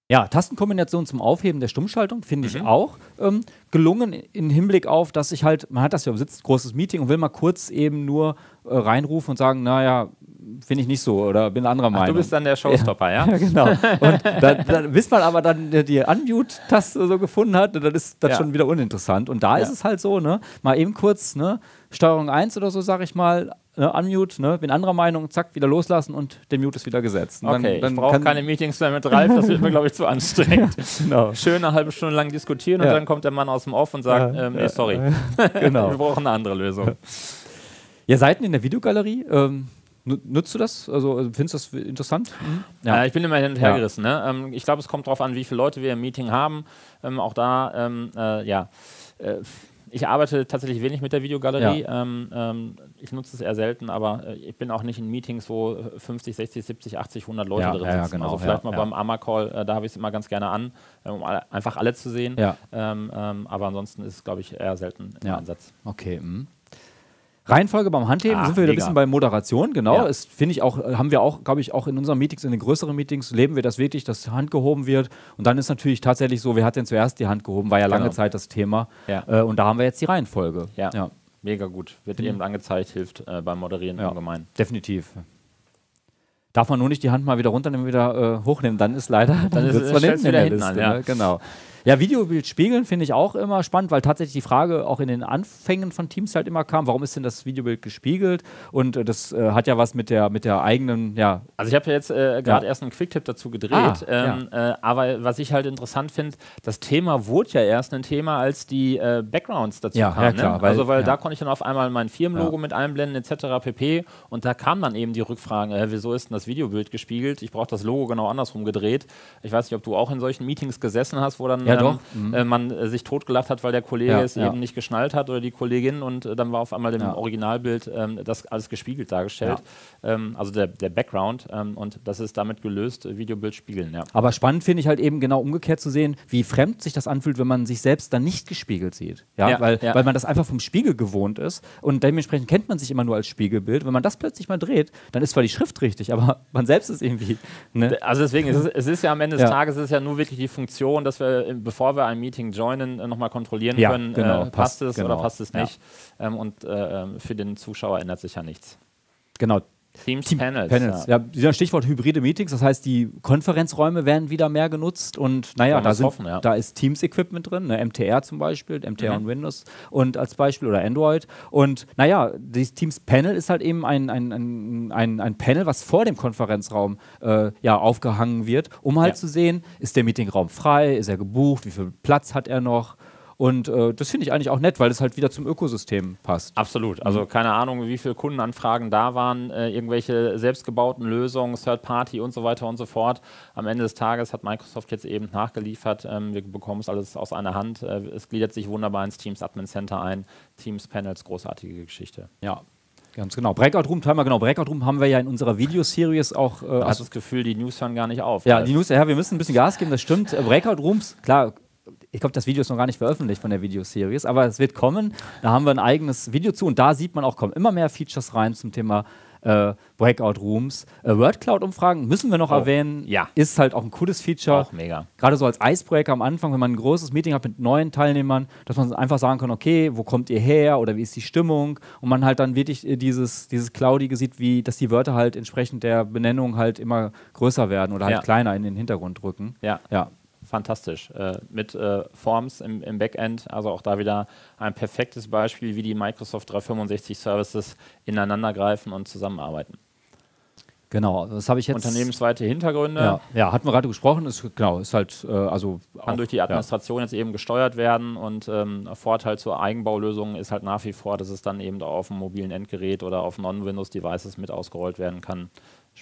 Ja, Tastenkombination zum Aufheben der Stummschaltung finde ich mhm. auch ähm, gelungen im Hinblick auf, dass ich halt, man hat das ja sitzt, großes Meeting und will mal kurz eben nur äh, reinrufen und sagen, naja, finde ich nicht so oder bin anderer Meinung. Ach, du bist dann der Showstopper, ja? ja? genau. Und dann, dann, bis man aber dann die Unmute-Taste so gefunden hat, dann ist das ja. schon wieder uninteressant. Und da ja. ist es halt so, ne, mal eben kurz, ne, Steuerung 1 oder so, sag ich mal, ne, Unmute, ne, bin anderer Meinung, zack, wieder loslassen und der Mute ist wieder gesetzt. Und okay, dann, dann ich brauche keine Meetings mehr mit Ralf, das wird mir, glaube ich, zu anstrengend. genau. Schön eine halbe Stunde lang diskutieren und dann kommt der Mann aus dem Off und sagt, ähm, nee, sorry, genau. wir brauchen eine andere Lösung. Ja, Seiten in der Videogalerie, ähm, Nutzt du das? Also findest du das interessant? Mhm. Ja. Äh, ich bin immer hin und her ja. gerissen. Ne? Ähm, ich glaube, es kommt darauf an, wie viele Leute wir im Meeting haben. Ähm, auch da, ähm, äh, ja. Äh, ich arbeite tatsächlich wenig mit der Videogalerie. Ja. Ähm, ähm, ich nutze es eher selten, aber äh, ich bin auch nicht in Meetings, wo 50, 60, 70, 80, 100 Leute drin sind. Genau, also vielleicht mal beim AMA-Call, äh, da habe ich es immer ganz gerne an, äh, um alle, einfach alle zu sehen. Ähm, aber ansonsten ist es, glaube ich, eher selten im Einsatz. Okay. Mh. Reihenfolge beim Handheben Ah, sind wir wieder ein bisschen bei Moderation, genau. Ja. Es finde ich auch, haben wir auch, glaube ich, auch in unseren Meetings, in den größeren Meetings, leben wir das wirklich, dass Hand gehoben wird. Und dann ist natürlich tatsächlich so, wer hat denn zuerst die Hand gehoben, war ja lange Genau. Zeit das Thema. Ja. Äh, und da haben wir jetzt die Reihenfolge. Ja. ja Mega gut. Wird eben angezeigt, hilft äh, beim Moderieren Ja. ungemein. definitiv. Darf man nur nicht die Hand mal wieder runternehmen, wieder äh, hochnehmen, dann ist leider, dann, ist- stellt's hinten in wieder der hinten an, ja. ne? Genau. Ja, Videobild spiegeln finde ich auch immer spannend, weil tatsächlich die Frage auch in den Anfängen von Teams halt immer kam, warum ist denn das Videobild gespiegelt? Und äh, das äh, hat ja was mit der, mit der eigenen, ja, Also ich habe ja jetzt äh, gerade Ja. erst einen Quicktip dazu gedreht, Ah, ähm, äh, aber was ich halt interessant finde, das Thema wurde ja erst ein Thema, als die äh, Backgrounds dazu Ja, kamen. ja, klar, ne? weil- also weil ja. da konnte ich dann auf einmal mein Firmenlogo Ja. mit einblenden etc. pp. Und da kamen dann eben die Rückfragen, äh, wieso ist denn das Videobild gespiegelt? Ich brauche das Logo genau andersrum gedreht. Ich weiß nicht, ob du auch in solchen Meetings gesessen hast, wo dann Ja, ähm, doch. Mhm. äh, man äh, sich totgelacht hat, weil der Kollege Ja, es ja. eben nicht geschnallt hat oder die Kollegin und äh, dann war auf einmal im. Originalbild ähm, das alles gespiegelt dargestellt. Ähm, also der, der Background ähm, und das ist damit gelöst, Videobild spiegeln. Aber spannend finde ich halt eben genau umgekehrt zu sehen, wie fremd sich das anfühlt, wenn man sich selbst dann nicht gespiegelt sieht. Ja, weil, weil man das einfach vom Spiegel gewohnt ist und dementsprechend kennt man sich immer nur als Spiegelbild. Wenn man das plötzlich mal dreht, dann ist zwar die Schrift richtig, aber man selbst ist irgendwie. Ne? Also deswegen, es ist, es ist ja am Ende des. Tages es ist ja nur wirklich die Funktion, dass wir, bevor wir ein Meeting joinen, äh, nochmal kontrollieren Ja, können, genau, äh, passt, passt, es genau. oder passt es Ja. nicht. Ähm, und äh, ähm, für den Zuschauer ändert sich ja nichts. Genau. Teams, Team- Panels. Panels. Ja. Ja, Stichwort hybride Meetings, das heißt, die Konferenzräume werden wieder mehr genutzt und naja, da, sind, hoffen, ja. da ist Teams-Equipment drin, ne, MTR zum Beispiel, MTR Mhm. und Windows und als Beispiel oder Android. Und naja, dieses Teams-Panel ist halt eben ein, ein, ein, ein, ein Panel, was vor dem Konferenzraum äh, ja, aufgehangen wird, um halt Ja. zu sehen, ist der Meetingraum frei, ist er gebucht, wie viel Platz hat er noch. Und äh, das finde ich eigentlich auch nett, weil es halt wieder zum Ökosystem passt. Absolut. Also keine Ahnung, wie viele Kundenanfragen da waren, äh, irgendwelche selbstgebauten Lösungen, Third Party und so weiter und so fort. Am Ende des Tages hat Microsoft jetzt eben nachgeliefert. Ähm, wir bekommen es alles aus einer Hand. Äh, es gliedert sich wunderbar ins Teams Admin Center ein. Teams Panels, großartige Geschichte. Ja. Ganz genau. Breakout Room, Timer, genau. Breakout Room haben wir ja in unserer Videoseries auch. Äh, Du hast das Gefühl, die News hören gar nicht auf. ja, die News, ja, wir müssen ein bisschen Gas geben, das stimmt. Äh, Breakout Rooms, klar, ich glaube, das Video ist noch gar nicht veröffentlicht von der Videoseries, aber es wird kommen. Da haben wir ein eigenes Video zu und da sieht man auch, kommen immer mehr Features rein zum Thema äh, Breakout Rooms. Äh, Word-Cloud-Umfragen müssen wir noch Oh, erwähnen. ja. Ist halt auch ein cooles Feature. Auch mega. Gerade so als Icebreaker am Anfang, wenn man ein großes Meeting hat mit neuen Teilnehmern, dass man einfach sagen kann, okay, wo kommt ihr her oder wie ist die Stimmung? Und man halt dann wirklich äh, dieses, dieses Cloudige sieht, wie, dass die Wörter halt entsprechend der Benennung halt immer größer werden oder halt Ja. kleiner in den Hintergrund rücken. Ja, Ja. Fantastisch. Äh, mit äh, Forms im, im Backend, also auch da wieder ein perfektes Beispiel, wie die Microsoft 365 Services ineinandergreifen und zusammenarbeiten. Genau, das habe ich jetzt. Unternehmensweite Hintergründe Ja, ja, hatten wir gerade gesprochen, ist genau, ist halt, äh, also. kann auch- durch die Administration jetzt eben gesteuert werden und ähm, Vorteil zur Eigenbaulösung ist halt nach wie vor, dass es dann eben auf dem mobilen Endgerät oder auf Non-Windows-Devices mit ausgerollt werden kann.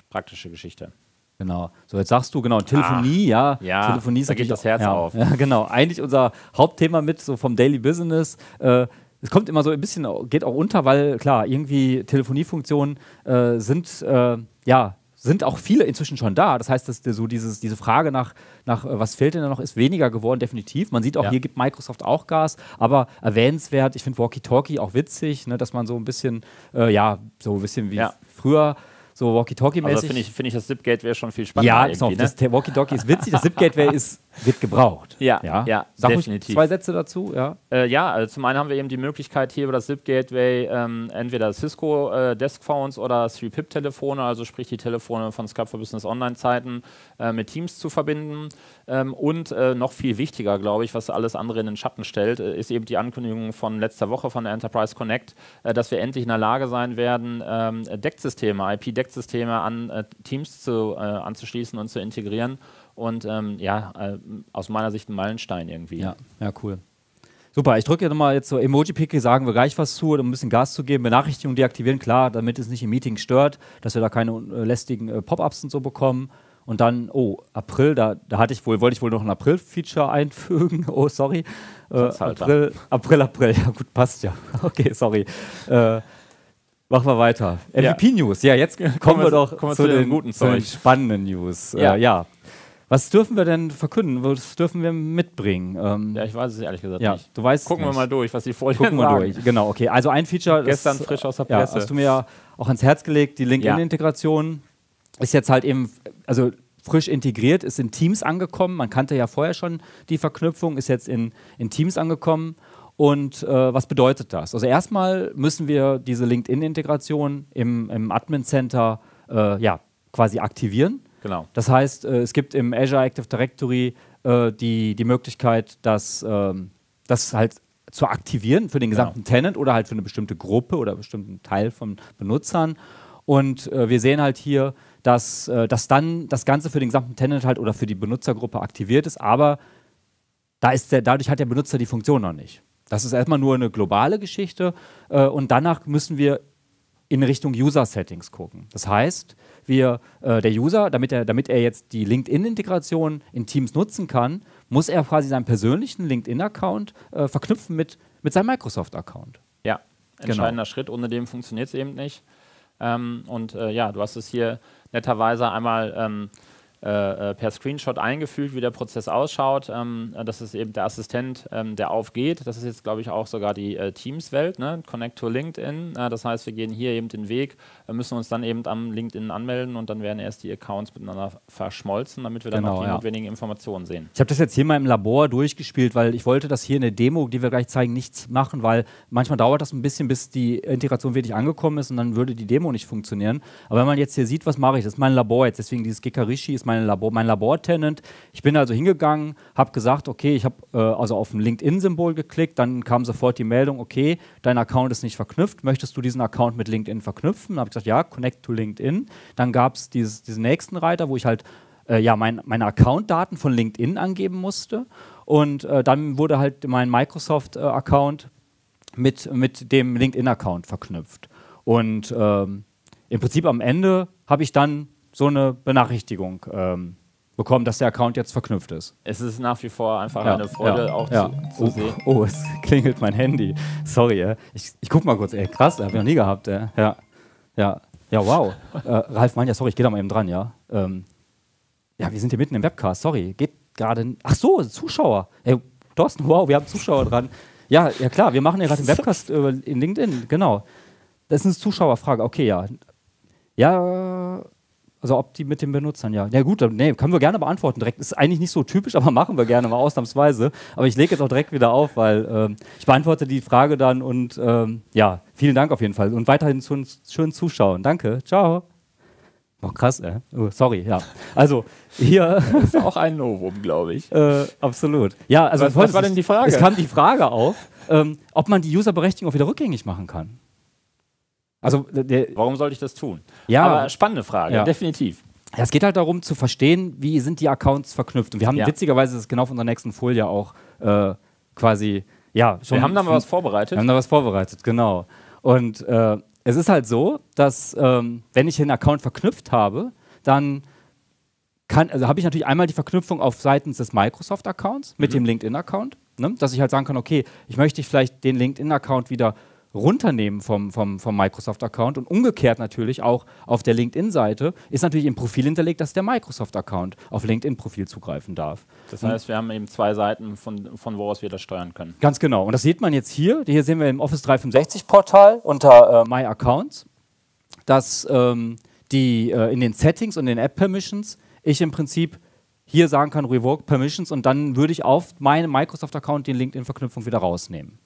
Praktische Geschichte. Genau. So, jetzt sagst du, genau, Telefonie, ja. ja, Telefonie ist da geht das Herz ja, auf. Ja, genau. Eigentlich unser Hauptthema mit, so vom Daily Business. Äh, es kommt immer so ein bisschen, geht auch unter, weil klar, irgendwie Telefoniefunktionen äh, sind, äh, ja, sind auch viele inzwischen schon da. Das heißt, dass so dieses, diese Frage nach, nach äh, was fehlt denn da noch, ist weniger geworden, definitiv. Man sieht auch, Ja. hier gibt Microsoft auch Gas, aber erwähnenswert, ich finde Walkie-Talkie auch witzig, ne, dass man so ein bisschen, äh, ja, so ein bisschen wie Ja. früher, so Walkie-Talkie-mäßig. Also finde ich, find ich das Zip-Gateway schon viel spannender. Ja. Das ne? Te- Walkie-Talkie ist witzig, das Zip-Gateway ist, wird gebraucht. Ja, ja, ruhig definitiv. zwei Sätze dazu, ja. Äh, ja, also zum einen haben wir eben die Möglichkeit, hier über das SIP-Gateway ähm, entweder Cisco äh, Deskphones oder 3PIP-Telefone, also sprich die Telefone von Skype for Business Online-Zeiten, äh, mit Teams zu verbinden. Ähm, und äh, noch viel wichtiger, glaube ich, was alles andere in den Schatten stellt, äh, ist eben die Ankündigung von letzter Woche von der Enterprise Connect, äh, dass wir endlich in der Lage sein werden, ähm, Decksysteme, IP-Decksysteme an Teams zu, anzuschließen und zu integrieren. Und ähm, ja, äh, aus meiner Sicht ein Meilenstein irgendwie. Ja, ja, cool. Super, ich drücke nochmal jetzt so Emoji-Picke, sagen wir gleich was zu, um ein bisschen Gas zu geben. Benachrichtigungen deaktivieren, klar, damit es nicht im Meeting stört, dass wir da keine äh, lästigen äh, Pop-Ups und so bekommen. Und dann, oh, April, da, da hatte ich wohl, wollte ich wohl noch ein April-Feature einfügen. Oh, sorry. Äh, Platzhalter. April, April, April, ja gut, passt ja. Okay, sorry. Äh, machen wir weiter. MVP-News, ja, jetzt kommen, wir wir- doch kommen wir zu, zu den guten zu den spannenden News. Ja. Äh, ja. Was dürfen wir denn verkünden? Was dürfen wir mitbringen? Ähm, ja, ich weiß es ehrlich gesagt ja, nicht. Du weißt Gucken wir mal durch, was die Folien Gucken wir durch. Genau, okay. Also ein Feature gestern ist, frisch aus der Presse. Ja, hast du mir ja auch ans Herz gelegt. Die LinkedIn-Integration ist jetzt halt eben, also frisch integriert, ist in Teams angekommen. Man kannte ja vorher schon die Verknüpfung, ist jetzt in, in Teams angekommen. Und äh, was bedeutet das? Also erstmal müssen wir diese LinkedIn-Integration im, im Admin Center äh, ja, quasi aktivieren. Genau. Das heißt, äh, es gibt im Azure Active Directory äh, die, die Möglichkeit, das, ähm, das halt zu aktivieren für den genau. gesamten genau. Tenant oder halt für eine bestimmte Gruppe oder einen bestimmten Teil von Benutzern. Und äh, wir sehen halt hier, dass, äh, dass dann das Ganze für den gesamten Tenant halt oder für die Benutzergruppe aktiviert ist, aber da ist der, dadurch hat der Benutzer die Funktion noch nicht. Das ist erstmal nur eine globale Geschichte äh, und danach müssen wir in Richtung User-Settings gucken. Das heißt, wir, äh, der User, damit er, damit er jetzt die LinkedIn-Integration in Teams nutzen kann, muss er quasi seinen persönlichen LinkedIn-Account äh, verknüpfen mit, mit seinem Microsoft-Account. Ja, genau. entscheidender genau. Schritt. Ohne dem funktioniert es eben nicht. Ähm, und äh, ja, du hast es hier netterweise einmal ähm, äh, äh, per Screenshot eingefügt, wie der Prozess ausschaut. Ähm, das ist eben der Assistent, ähm, der aufgeht. Das ist jetzt, glaube ich, auch sogar die äh, Teams-Welt, ne? Connect to LinkedIn. Äh, das heißt, wir gehen hier eben den Weg, äh, müssen uns dann eben am LinkedIn anmelden und dann werden erst die Accounts miteinander verschmolzen, damit wir dann genau, auch die ja. notwendigen Informationen sehen. Ich habe das jetzt hier mal im Labor durchgespielt, weil ich wollte das hier in der Demo, die wir gleich zeigen, nichts machen, weil manchmal dauert das ein bisschen, bis die Integration wirklich angekommen ist und dann würde die Demo nicht funktionieren. Aber wenn man jetzt hier sieht, was mache ich, das ist mein Labor jetzt, deswegen dieses Gikarishi ist mein meine Labor, mein Labortenant. Ich bin also hingegangen, habe gesagt, okay, ich habe äh, also auf ein LinkedIn-Symbol geklickt, dann kam sofort die Meldung, okay, dein Account ist nicht verknüpft, möchtest du diesen Account mit LinkedIn verknüpfen? Dann habe ich gesagt, ja, connect to LinkedIn. Dann gab es diesen nächsten Reiter, wo ich halt äh, ja, mein, meine Account-Daten von LinkedIn angeben musste. Und äh, dann wurde halt mein Microsoft-Account mit, mit dem LinkedIn-Account verknüpft. Und ähm, im Prinzip am Ende habe ich dann so eine Benachrichtigung ähm, bekommen, dass der Account jetzt verknüpft ist. Es ist nach wie vor einfach ja, eine Freude, ja, auch ja. zu, zu oh, sehen. Oh, es klingelt mein Handy. Sorry, äh. ich, ich guck mal kurz. Ey, krass, habe ich noch nie gehabt. Äh. Ja, ja, ja, wow. äh, Ralf meint ja, sorry, ich gehe da mal eben dran, ja. Ähm, ja, wir sind hier mitten im Webcast, sorry. Geht gerade. Ach so, Zuschauer. Ey, Thorsten, wow, wir haben Zuschauer dran. Ja, ja klar, wir machen ja gerade den Webcast äh, in LinkedIn, genau. Das ist eine Zuschauerfrage, okay, ja. Ja, also ob die mit den Benutzern, ja. Ja gut, nee, können wir gerne beantworten direkt. Ist eigentlich nicht so typisch, aber machen wir gerne mal ausnahmsweise. Aber ich lege jetzt auch direkt wieder auf, weil ähm, ich beantworte die Frage dann und ähm, ja, vielen Dank auf jeden Fall. Und weiterhin zu, schön zuschauen. Danke, ciao. Oh, krass, ey. Oh, sorry, ja. Also, hier. Das ist auch ein Novum, glaube ich. Äh, absolut. Ja, also, was, was war denn die Frage? Es kam die Frage auf, ähm, ob man die Userberechtigung auch wieder rückgängig machen kann. Also, der, Warum sollte ich das tun? Ja, Aber spannende Frage, ja. definitiv. Ja, es geht halt darum zu verstehen, wie sind die Accounts verknüpft. Und wir haben ja. witzigerweise, das genau auf unserer nächsten Folie auch äh, quasi, ja, schon. Wir haben da mal was vorbereitet. Wir haben da was vorbereitet, genau. Und äh, es ist halt so, dass ähm, wenn ich den Account verknüpft habe, dann kann, also habe ich natürlich einmal die Verknüpfung auf seitens des Microsoft-Accounts mit mhm. dem LinkedIn-Account, ne? dass ich halt sagen kann, okay, ich möchte vielleicht den LinkedIn-Account wieder runternehmen vom, vom, vom Microsoft-Account und umgekehrt natürlich auch auf der LinkedIn-Seite ist natürlich im Profil hinterlegt, dass der Microsoft-Account auf LinkedIn-Profil zugreifen darf. Das heißt, wir haben eben zwei Seiten, von, von woraus wir das steuern können. Ganz genau. Und das sieht man jetzt hier. Hier sehen wir im Office 365-Portal unter äh, My Accounts, dass ähm, die äh, in den Settings und den App-Permissions ich im Prinzip hier sagen kann, Revoke Permissions und dann würde ich auf meinem Microsoft-Account die LinkedIn-Verknüpfung wieder rausnehmen.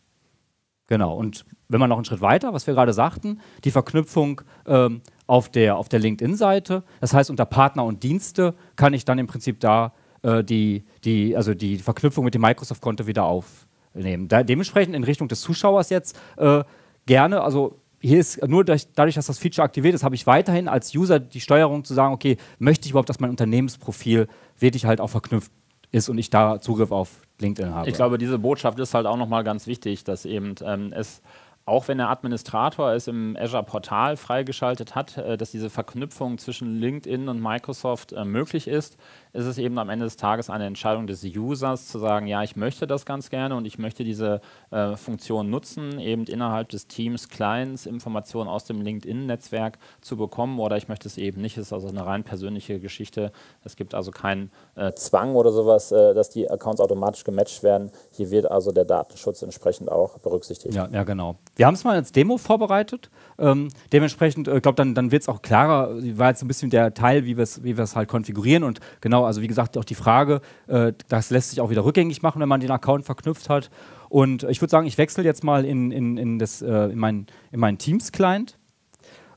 Genau, und wenn man noch einen Schritt weiter, was wir gerade sagten, die Verknüpfung ähm, auf der, auf der LinkedIn-Seite, das heißt unter Partner und Dienste kann ich dann im Prinzip da äh, die, die, also die Verknüpfung mit dem Microsoft-Konto wieder aufnehmen. Da, dementsprechend in Richtung des Zuschauers jetzt äh, gerne, also hier ist nur durch, dadurch, dass das Feature aktiviert ist, habe ich weiterhin als User die Steuerung zu sagen, okay, möchte ich überhaupt, dass mein Unternehmensprofil wirklich halt auch verknüpft ist und ich da Zugriff auf LinkedIn habe. Ich glaube, diese Botschaft ist halt auch nochmal ganz wichtig, dass eben ähm, es auch wenn der Administrator es im Azure Portal freigeschaltet hat, äh, dass diese Verknüpfung zwischen LinkedIn und Microsoft äh, möglich ist, ist es eben am Ende des Tages eine Entscheidung des Users zu sagen, ja, ich möchte das ganz gerne und ich möchte diese äh, Funktion nutzen, eben innerhalb des Teams Clients Informationen aus dem LinkedIn-Netzwerk zu bekommen oder ich möchte es eben nicht. Es ist also eine rein persönliche Geschichte. Es gibt also keinen äh, Zwang oder sowas, äh, dass die Accounts automatisch gematcht werden. Hier wird also der Datenschutz entsprechend auch berücksichtigt. Ja, ja genau. Wir haben es mal als Demo vorbereitet. Ähm, dementsprechend, ich äh, glaube, dann, dann wird es auch klarer, war jetzt ein bisschen der Teil, wie wir es wie halt konfigurieren. Und genau, also wie gesagt, auch die Frage, äh, das lässt sich auch wieder rückgängig machen, wenn man den Account verknüpft hat. Und ich würde sagen, ich wechsle jetzt mal in, in, in, das, äh, in, mein, in meinen Teams-Client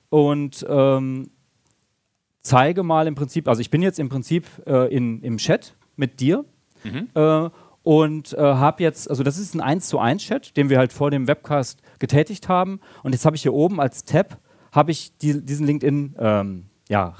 und ähm, zeige mal im Prinzip, also ich bin jetzt im Prinzip äh, in, im Chat mit dir. Mhm. Und äh, habe jetzt, also das ist ein 1 zu 1 Chat, den wir halt vor dem Webcast getätigt haben. Und jetzt habe ich hier oben als Tab, habe ich die, diesen LinkedIn-Reiter. Ähm, ja,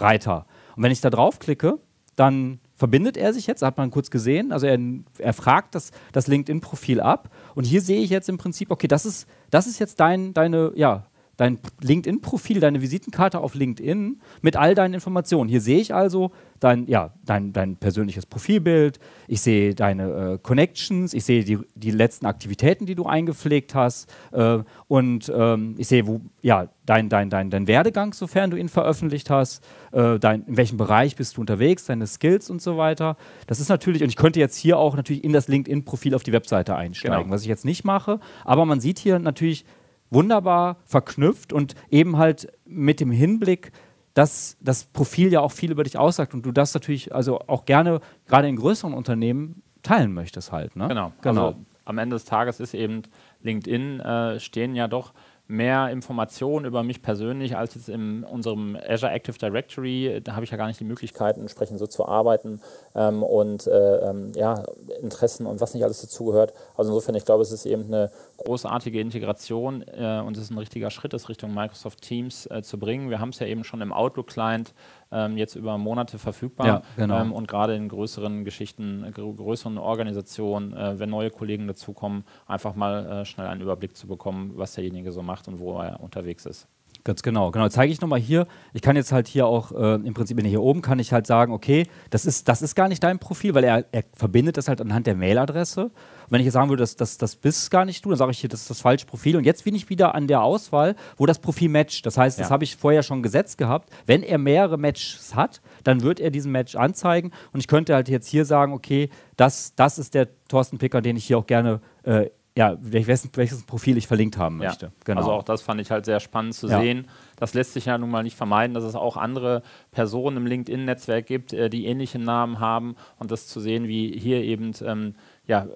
und wenn ich da draufklicke, dann verbindet er sich jetzt, hat man kurz gesehen, also er, er fragt das, das LinkedIn-Profil ab. Und hier sehe ich jetzt im Prinzip, okay, das ist, das ist jetzt dein, deine, ja, dein LinkedIn-Profil, deine Visitenkarte auf LinkedIn mit all deinen Informationen. Hier sehe ich also dein, ja, dein, dein persönliches Profilbild, ich sehe deine äh, Connections, ich sehe die, die letzten Aktivitäten, die du eingepflegt hast äh, und ähm, ich sehe, wo, ja, dein, dein, dein, dein Werdegang, sofern du ihn veröffentlicht hast, äh, dein, in welchem Bereich bist du unterwegs, deine Skills und so weiter. Das ist natürlich, und ich könnte jetzt hier auch natürlich in das LinkedIn-Profil auf die Webseite einsteigen, genau. was ich jetzt nicht mache, aber man sieht hier natürlich, wunderbar verknüpft und eben halt mit dem Hinblick, dass das Profil ja auch viel über dich aussagt und du das natürlich also auch gerne gerade in größeren Unternehmen teilen möchtest halt. Ne? Genau. genau. Also am Ende des Tages ist eben LinkedIn äh, stehen ja doch mehr Informationen über mich persönlich als jetzt in unserem Azure Active Directory. Da habe ich ja gar nicht die Möglichkeit, entsprechend so zu arbeiten ähm, und äh, ähm, ja, Interessen und was nicht alles dazugehört. Also insofern, ich glaube, es ist eben eine großartige Integration äh, und es ist ein richtiger Schritt, das Richtung Microsoft Teams äh, zu bringen. Wir haben es ja eben schon im Outlook-Client ähm, jetzt über Monate verfügbar. Ja, genau. ähm, und gerade in größeren Geschichten, äh, größeren Organisationen, äh, wenn neue Kollegen dazukommen, einfach mal äh, schnell einen Überblick zu bekommen, was derjenige so macht und wo er unterwegs ist. Ganz genau, genau. Zeige ich nochmal hier. Ich kann jetzt halt hier auch, äh, im Prinzip in hier oben, kann ich halt sagen, okay, das ist, das ist gar nicht dein Profil, weil er, er verbindet das halt anhand der Mailadresse. Und wenn ich jetzt sagen würde, das, das, das bist gar nicht du, dann sage ich hier, das ist das falsche Profil. Und jetzt bin ich wieder an der Auswahl, wo das Profil matcht. Das heißt, ja. das habe ich vorher schon gesetzt gehabt. Wenn er mehrere Matches hat, dann wird er diesen Match anzeigen. Und ich könnte halt jetzt hier sagen, okay, das, das ist der Thorsten Picker, den ich hier auch gerne äh, ja, welches, welches Profil ich verlinkt haben möchte. Ja. Genau. Also auch das fand ich halt sehr spannend zu ja. sehen. Das lässt sich ja nun mal nicht vermeiden, dass es auch andere Personen im LinkedIn-Netzwerk gibt, äh, die ähnliche Namen haben und das zu sehen, wie hier eben ähm, ja,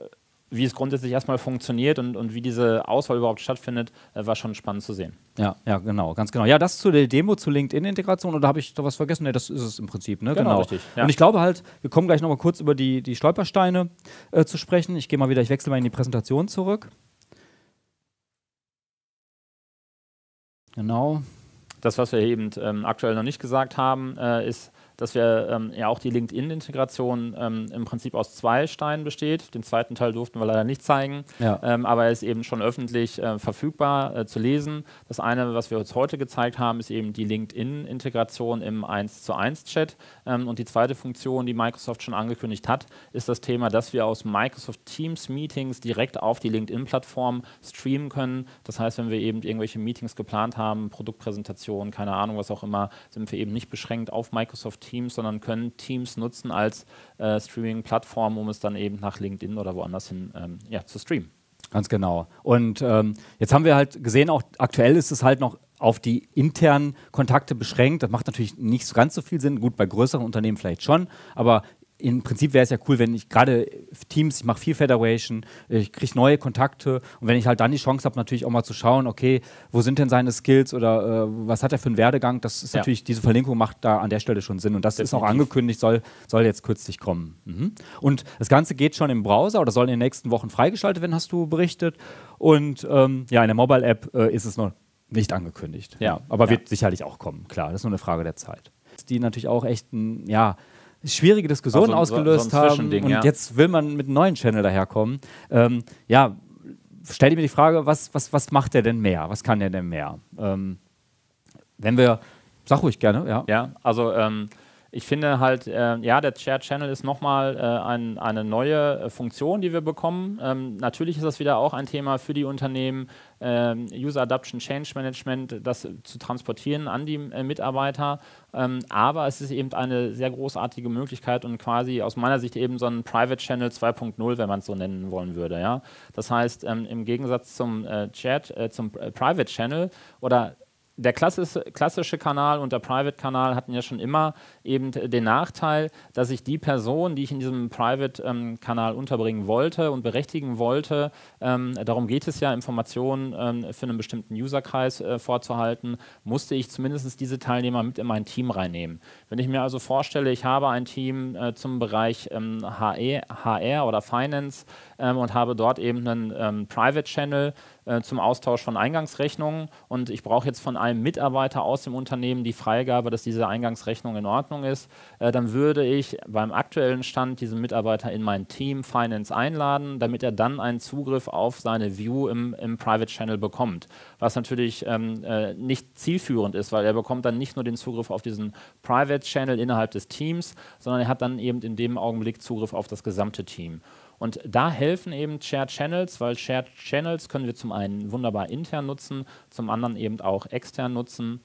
wie es grundsätzlich erstmal funktioniert und, und wie diese Auswahl überhaupt stattfindet, äh, war schon spannend zu sehen. Ja, ja, genau, ganz genau. Ja, das zu der Demo zur LinkedIn-Integration oder habe ich da was vergessen? Ne, das ist es im Prinzip, ne? Genau, genau. richtig. Ja. Und ich glaube halt, wir kommen gleich nochmal kurz über die, die Stolpersteine äh, zu sprechen. Ich gehe mal wieder, ich wechsle mal in die Präsentation zurück. Genau. Das, was wir eben ähm, aktuell noch nicht gesagt haben, äh, ist, dass wir ähm, ja auch die LinkedIn-Integration ähm, im Prinzip aus zwei Steinen besteht. Den zweiten Teil durften wir leider nicht zeigen, ja. ähm, aber er ist eben schon öffentlich äh, verfügbar äh, zu lesen. Das eine, was wir uns heute gezeigt haben, ist eben die LinkedIn-Integration im 1 zu 1 Chat. Und die zweite Funktion, die Microsoft schon angekündigt hat, ist das Thema, dass wir aus Microsoft Teams Meetings direkt auf die LinkedIn-Plattform streamen können. Das heißt, wenn wir eben irgendwelche Meetings geplant haben, Produktpräsentationen, keine Ahnung, was auch immer, sind wir eben nicht beschränkt auf Microsoft Teams, sondern können Teams nutzen als äh, Streaming-Plattform, um es dann eben nach LinkedIn oder woanders hin ähm, ja, zu streamen. Ganz genau. Und ähm, jetzt haben wir halt gesehen, auch aktuell ist es halt noch auf die internen Kontakte beschränkt. Das macht natürlich nicht ganz so viel Sinn. Gut, bei größeren Unternehmen vielleicht schon, aber im Prinzip wäre es ja cool, wenn ich gerade Teams, ich mache viel Federation, ich kriege neue Kontakte und wenn ich halt dann die Chance habe, natürlich auch mal zu schauen, okay, wo sind denn seine Skills oder äh, was hat er für einen Werdegang, das ist ja. natürlich, diese Verlinkung macht da an der Stelle schon Sinn und das Definitiv. ist auch angekündigt, soll, soll jetzt kürzlich kommen. Mhm. Und das Ganze geht schon im Browser oder soll in den nächsten Wochen freigeschaltet werden, hast du berichtet und ähm, ja, in der Mobile-App äh, ist es noch nicht angekündigt. Ja, aber ja. wird sicherlich auch kommen, klar, das ist nur eine Frage der Zeit. Die natürlich auch echt ein, ja, schwierige Diskussionen also ausgelöst so, haben und ja. jetzt will man mit einem neuen Channel daherkommen. Ähm, ja, stell dir mir die Frage, was, was, was macht der denn mehr? Was kann der denn mehr? Ähm, wenn wir, sag ruhig gerne, ja. Ja, also ähm, ich finde halt, äh, ja, der Shared Channel ist nochmal äh, ein, eine neue äh, Funktion, die wir bekommen. Ähm, natürlich ist das wieder auch ein Thema für die Unternehmen, ähm, User Adoption Change Management, das zu transportieren an die äh, Mitarbeiter. Ähm, aber es ist eben eine sehr großartige Möglichkeit und quasi aus meiner Sicht eben so ein Private Channel 2.0, wenn man es so nennen wollen würde. Ja? Das heißt, ähm, im Gegensatz zum äh, Chat, äh, zum Private Channel oder der klassische, Kanal und der Private-Kanal hatten ja schon immer eben den Nachteil, dass ich die Person, die ich in diesem Private-Kanal ähm, unterbringen wollte und berechtigen wollte, ähm, darum geht es ja, Informationen ähm, für einen bestimmten Userkreis äh, vorzuhalten, musste ich zumindest diese Teilnehmer mit in mein Team reinnehmen. Wenn ich mir also vorstelle, ich habe ein Team äh, zum Bereich HR, ähm, HR oder Finance ähm, und habe dort eben einen ähm, Private-Channel, äh, zum Austausch von Eingangsrechnungen und ich brauche jetzt von einem Mitarbeiter aus dem Unternehmen die Freigabe, dass diese Eingangsrechnung in Ordnung ist, äh, dann würde ich beim aktuellen Stand diesen Mitarbeiter in mein Team Finance einladen, damit er dann einen Zugriff auf seine View im, im Private Channel bekommt. Was natürlich ähm, äh, nicht zielführend ist, weil er bekommt dann nicht nur den Zugriff auf diesen Private Channel innerhalb des Teams, sondern er hat dann eben in dem Augenblick Zugriff auf das gesamte Team. Und da helfen eben Shared Channels, weil Shared Channels können wir zum einen wunderbar intern nutzen, zum anderen eben auch extern nutzen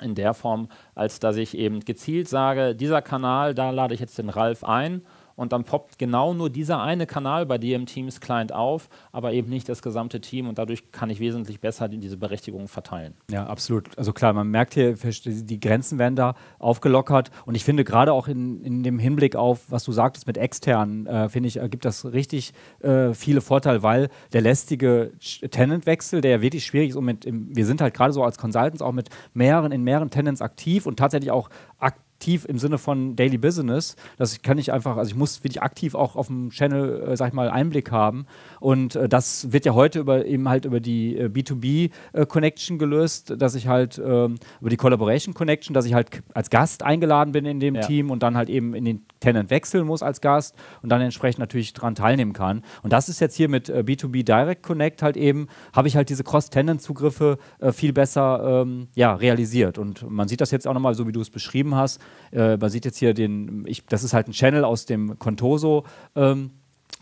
in der Form, als dass ich eben gezielt sage, dieser Kanal, da lade ich jetzt den Ralf ein und dann poppt genau nur dieser eine Kanal bei dir im Teams Client auf, aber eben nicht das gesamte Team und dadurch kann ich wesentlich besser diese Berechtigungen verteilen. Ja, absolut. Also klar, man merkt hier, die Grenzen werden da aufgelockert und ich finde gerade auch in, in dem Hinblick auf, was du sagtest mit externen, äh, finde ich, gibt das richtig äh, viele Vorteile, weil der lästige Tenantwechsel, der ja wirklich schwierig ist und mit, im, wir sind halt gerade so als Consultants auch mit mehreren, in mehreren Tenants aktiv und tatsächlich auch aktiv aktiv im Sinne von Daily Business. Das kann ich einfach, also ich muss wirklich aktiv auch auf dem Channel, äh, sag ich mal, Einblick haben. Und äh, das wird ja heute über eben halt über die äh, B2B-Connection äh, gelöst, dass ich halt ähm, über die Collaboration Connection, dass ich halt als Gast eingeladen bin in dem ja. Team und dann halt eben in den Tenant wechseln muss als Gast und dann entsprechend natürlich daran teilnehmen kann. Und das ist jetzt hier mit äh, B2B Direct Connect halt eben, habe ich halt diese Cross-Tenant-Zugriffe äh, viel besser ähm, ja, realisiert. Und man sieht das jetzt auch nochmal, so wie du es beschrieben hast. Äh, man sieht jetzt hier den, ich, das ist halt ein Channel aus dem Contoso. Ähm,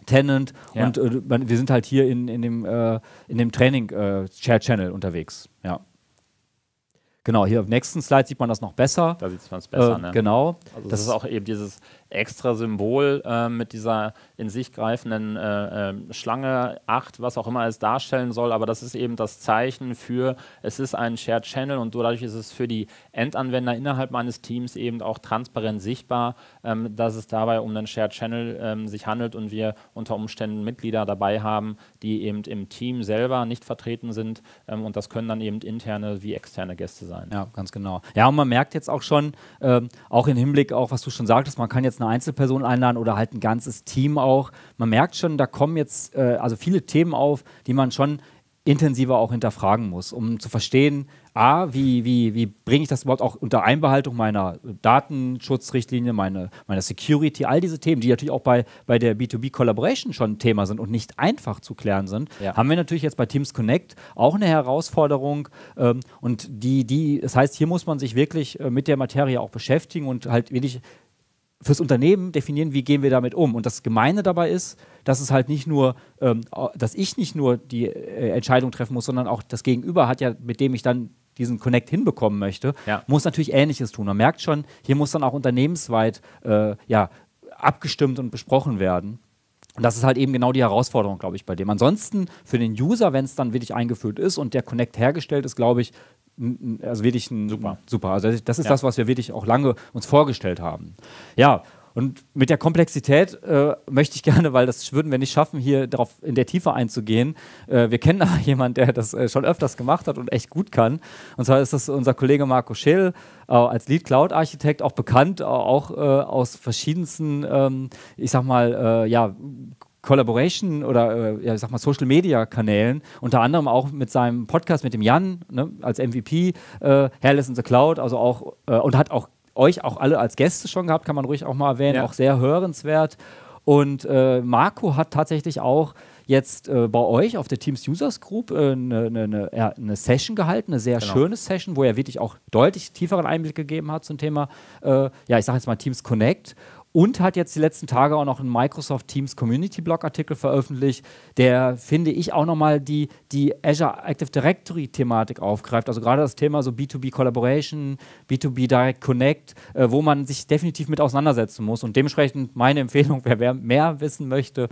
Tenant ja. und äh, wir sind halt hier in, in dem, äh, in dem Training äh, Share Channel unterwegs. Ja. Genau, hier auf dem nächsten Slide sieht man das noch besser. Da sieht man es besser, äh, ne? Genau. Also das, das, ist auch eben dieses extra Symbol äh, mit dieser in sich greifenden äh, äh, Schlange, 8, was auch immer es darstellen soll, aber das ist eben das Zeichen für, es ist ein Shared Channel und dadurch ist es für die Endanwender innerhalb meines Teams eben auch transparent sichtbar, ähm, dass es dabei um einen Shared Channel ähm, sich handelt und wir unter Umständen Mitglieder dabei haben, die eben im Team selber nicht vertreten sind ähm, und das können dann eben interne wie externe Gäste sein. Ja, ganz genau. Ja, und man merkt jetzt auch schon, ähm, auch im Hinblick auf, was du schon sagtest, man kann jetzt eine Einzelperson einladen oder halt ein ganzes Team auch. Man merkt schon, da kommen jetzt äh, also viele Themen auf, die man schon intensiver auch hinterfragen muss, um zu verstehen, A, wie, wie, wie bringe ich das überhaupt auch unter Einbehaltung meiner Datenschutzrichtlinie, meine, meiner Security, all diese Themen, die natürlich auch bei, bei der B2B Collaboration schon ein Thema sind und nicht einfach zu klären sind, ja. haben wir natürlich jetzt bei Teams Connect auch eine Herausforderung. Ähm, und die, die, das heißt, hier muss man sich wirklich äh, mit der Materie auch beschäftigen und halt wirklich fürs Unternehmen definieren, wie gehen wir damit um. Und das Gemeine dabei ist, dass es halt nicht nur, ähm, dass ich nicht nur die äh, Entscheidung treffen muss, sondern auch das Gegenüber hat ja, mit dem ich dann diesen Connect hinbekommen möchte, ja. muss natürlich Ähnliches tun. Man merkt schon, hier muss dann auch unternehmensweit äh, ja, abgestimmt und besprochen werden. Und das ist halt eben genau die Herausforderung, glaube ich, bei dem. Ansonsten für den User, wenn es dann wirklich eingeführt ist und der Connect hergestellt ist, glaube ich, also wirklich ein super. super. Also das ist ja. das, was wir wirklich auch lange uns vorgestellt haben. Ja, und mit der Komplexität äh, möchte ich gerne, weil das würden wir nicht schaffen, hier darauf in der Tiefe einzugehen. Äh, wir kennen da jemanden, der das äh, schon öfters gemacht hat und echt gut kann. Und zwar ist das unser Kollege Marco Schill, äh, als Lead Cloud Architekt, auch bekannt, auch äh, aus verschiedensten, ähm, ich sag mal, äh, ja, Collaboration oder äh, ja, ich sag mal Social Media Kanälen, unter anderem auch mit seinem Podcast mit dem Jan ne, als MVP, äh, Hairless in the Cloud, also auch äh, und hat auch euch auch alle als Gäste schon gehabt, kann man ruhig auch mal erwähnen, ja. auch sehr hörenswert. Und äh, Marco hat tatsächlich auch jetzt äh, bei euch auf der Teams Users Group eine äh, ne, ne, ne, Session gehalten, eine sehr genau. schöne Session, wo er wirklich auch deutlich tieferen Einblick gegeben hat zum Thema, äh, ja, ich sage jetzt mal Teams Connect und hat jetzt die letzten Tage auch noch einen Microsoft Teams Community Blog Artikel veröffentlicht, der, finde ich, auch nochmal die, die Azure Active Directory Thematik aufgreift. Also gerade das Thema so B2B Collaboration, B2B Direct Connect, äh, wo man sich definitiv mit auseinandersetzen muss. Und dementsprechend meine Empfehlung, wer, wer mehr wissen möchte,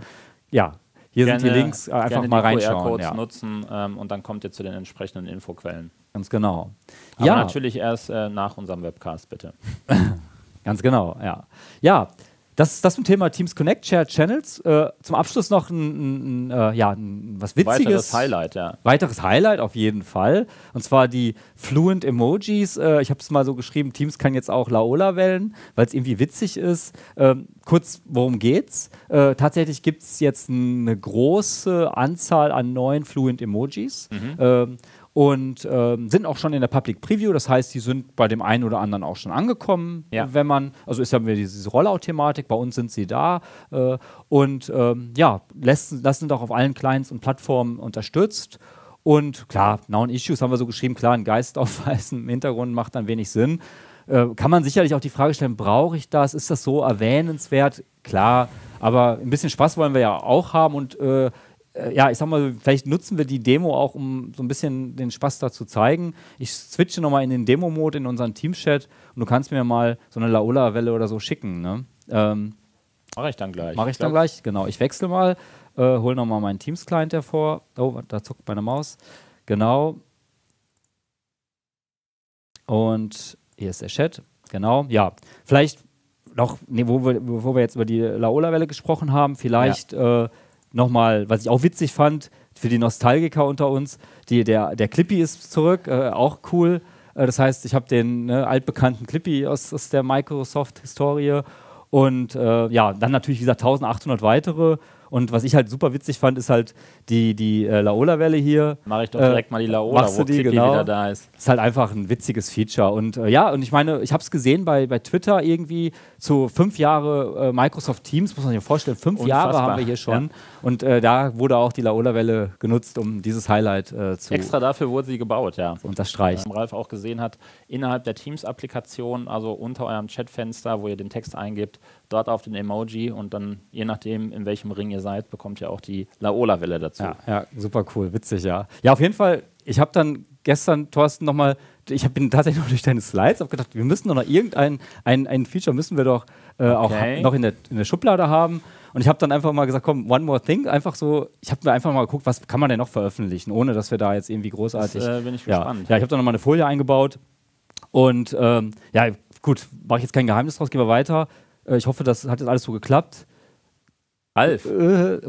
ja, hier gerne, sind die Links, äh, einfach mal reinschauen. QR-Codes ja. nutzen ähm, und dann kommt ihr zu den entsprechenden Infoquellen. Ganz genau. Aber ja. natürlich erst äh, nach unserem Webcast, bitte. Ganz genau, ja. Ja, das ist das zum Thema Teams Connect, Shared Channels. Äh, zum Abschluss noch ein, ein, ein, äh, ja, ein, was Witziges. Weiteres Highlight, ja. Weiteres Highlight auf jeden Fall. Und zwar die Fluent Emojis. Äh, ich habe es mal so geschrieben, Teams kann jetzt auch Laola wählen, weil es irgendwie witzig ist. Ähm, kurz, worum geht's? Äh, tatsächlich gibt es jetzt eine große Anzahl an neuen Fluent Emojis. Mhm. Ähm, und ähm, sind auch schon in der Public Preview. Das heißt, die sind bei dem einen oder anderen auch schon angekommen, ja. wenn man, also ist ja wieder diese Rollout-Thematik, bei uns sind sie da äh, und ähm, ja, lassen, lassen auch auf allen Clients und Plattformen unterstützt. Und klar, Known Issues haben wir so geschrieben, klar, ein Geist aufweisen im Hintergrund macht dann wenig Sinn. Äh, kann man sicherlich auch die Frage stellen, brauche ich das? Ist das so erwähnenswert? Klar, aber ein bisschen Spaß wollen wir ja auch haben und äh, ja, ich sag mal, vielleicht nutzen wir die Demo auch, um so ein bisschen den Spaß da zu zeigen. Ich switche nochmal in den Demo-Mode in unseren Teams-Chat und du kannst mir mal so eine Laola-Welle oder so schicken. Ne? Ähm, Mache ich dann gleich. Mache ich dann gleich, genau. Ich wechsle mal, äh, hole nochmal meinen Teams-Client hervor. Oh, da zuckt meine Maus. Genau. Und hier ist der Chat. Genau, ja. Vielleicht noch, nee, wo, wir, wo wir jetzt über die Laola-Welle gesprochen haben, vielleicht. Ja. Äh, nochmal, was ich auch witzig fand, für die Nostalgiker unter uns, die, der, der Clippy ist zurück, äh, auch cool. Äh, das heißt, ich habe den ne, altbekannten Clippy aus, aus der Microsoft-Historie und äh, ja, dann natürlich, wie gesagt, 1800 weitere und was ich halt super witzig fand, ist halt die, die äh, Laola-Welle hier. Mache ich doch direkt äh, mal die Laola, wo die, genau. wieder da ist. Ist halt einfach ein witziges Feature. Und äh, ja, und ich meine, ich habe es gesehen bei, bei Twitter irgendwie zu fünf Jahre äh, Microsoft Teams, muss man sich vorstellen, fünf Unfassbar. Jahre haben wir hier schon. Ja. Und äh, da wurde auch die Laola-Welle genutzt, um dieses Highlight äh, zu. Extra dafür wurde sie gebaut, ja. Und das streicht. Ähm, Ralf auch gesehen hat, innerhalb der Teams-Applikation, also unter eurem Chatfenster, wo ihr den Text eingibt, dort auf den Emoji und dann, je nachdem, in welchem Ring ihr seid, bekommt ihr auch die Laola-Welle dazu. Ja, ja, super cool, witzig, ja. Ja, auf jeden Fall, ich habe dann gestern, Thorsten, nochmal, ich bin tatsächlich noch durch deine Slides, habe gedacht, wir müssen doch noch irgendein ein, ein Feature müssen wir doch äh, okay. auch noch in der, in der Schublade haben. Und ich habe dann einfach mal gesagt, komm, one more thing, einfach so, ich habe mir einfach mal geguckt, was kann man denn noch veröffentlichen, ohne dass wir da jetzt irgendwie großartig. Das, äh, bin ich ja, gespannt. Ja, ich habe dann nochmal eine Folie eingebaut. Und ähm, ja, gut, mache ich jetzt kein Geheimnis draus, gehen wir weiter. Äh, ich hoffe, das hat jetzt alles so geklappt. Alf. Äh,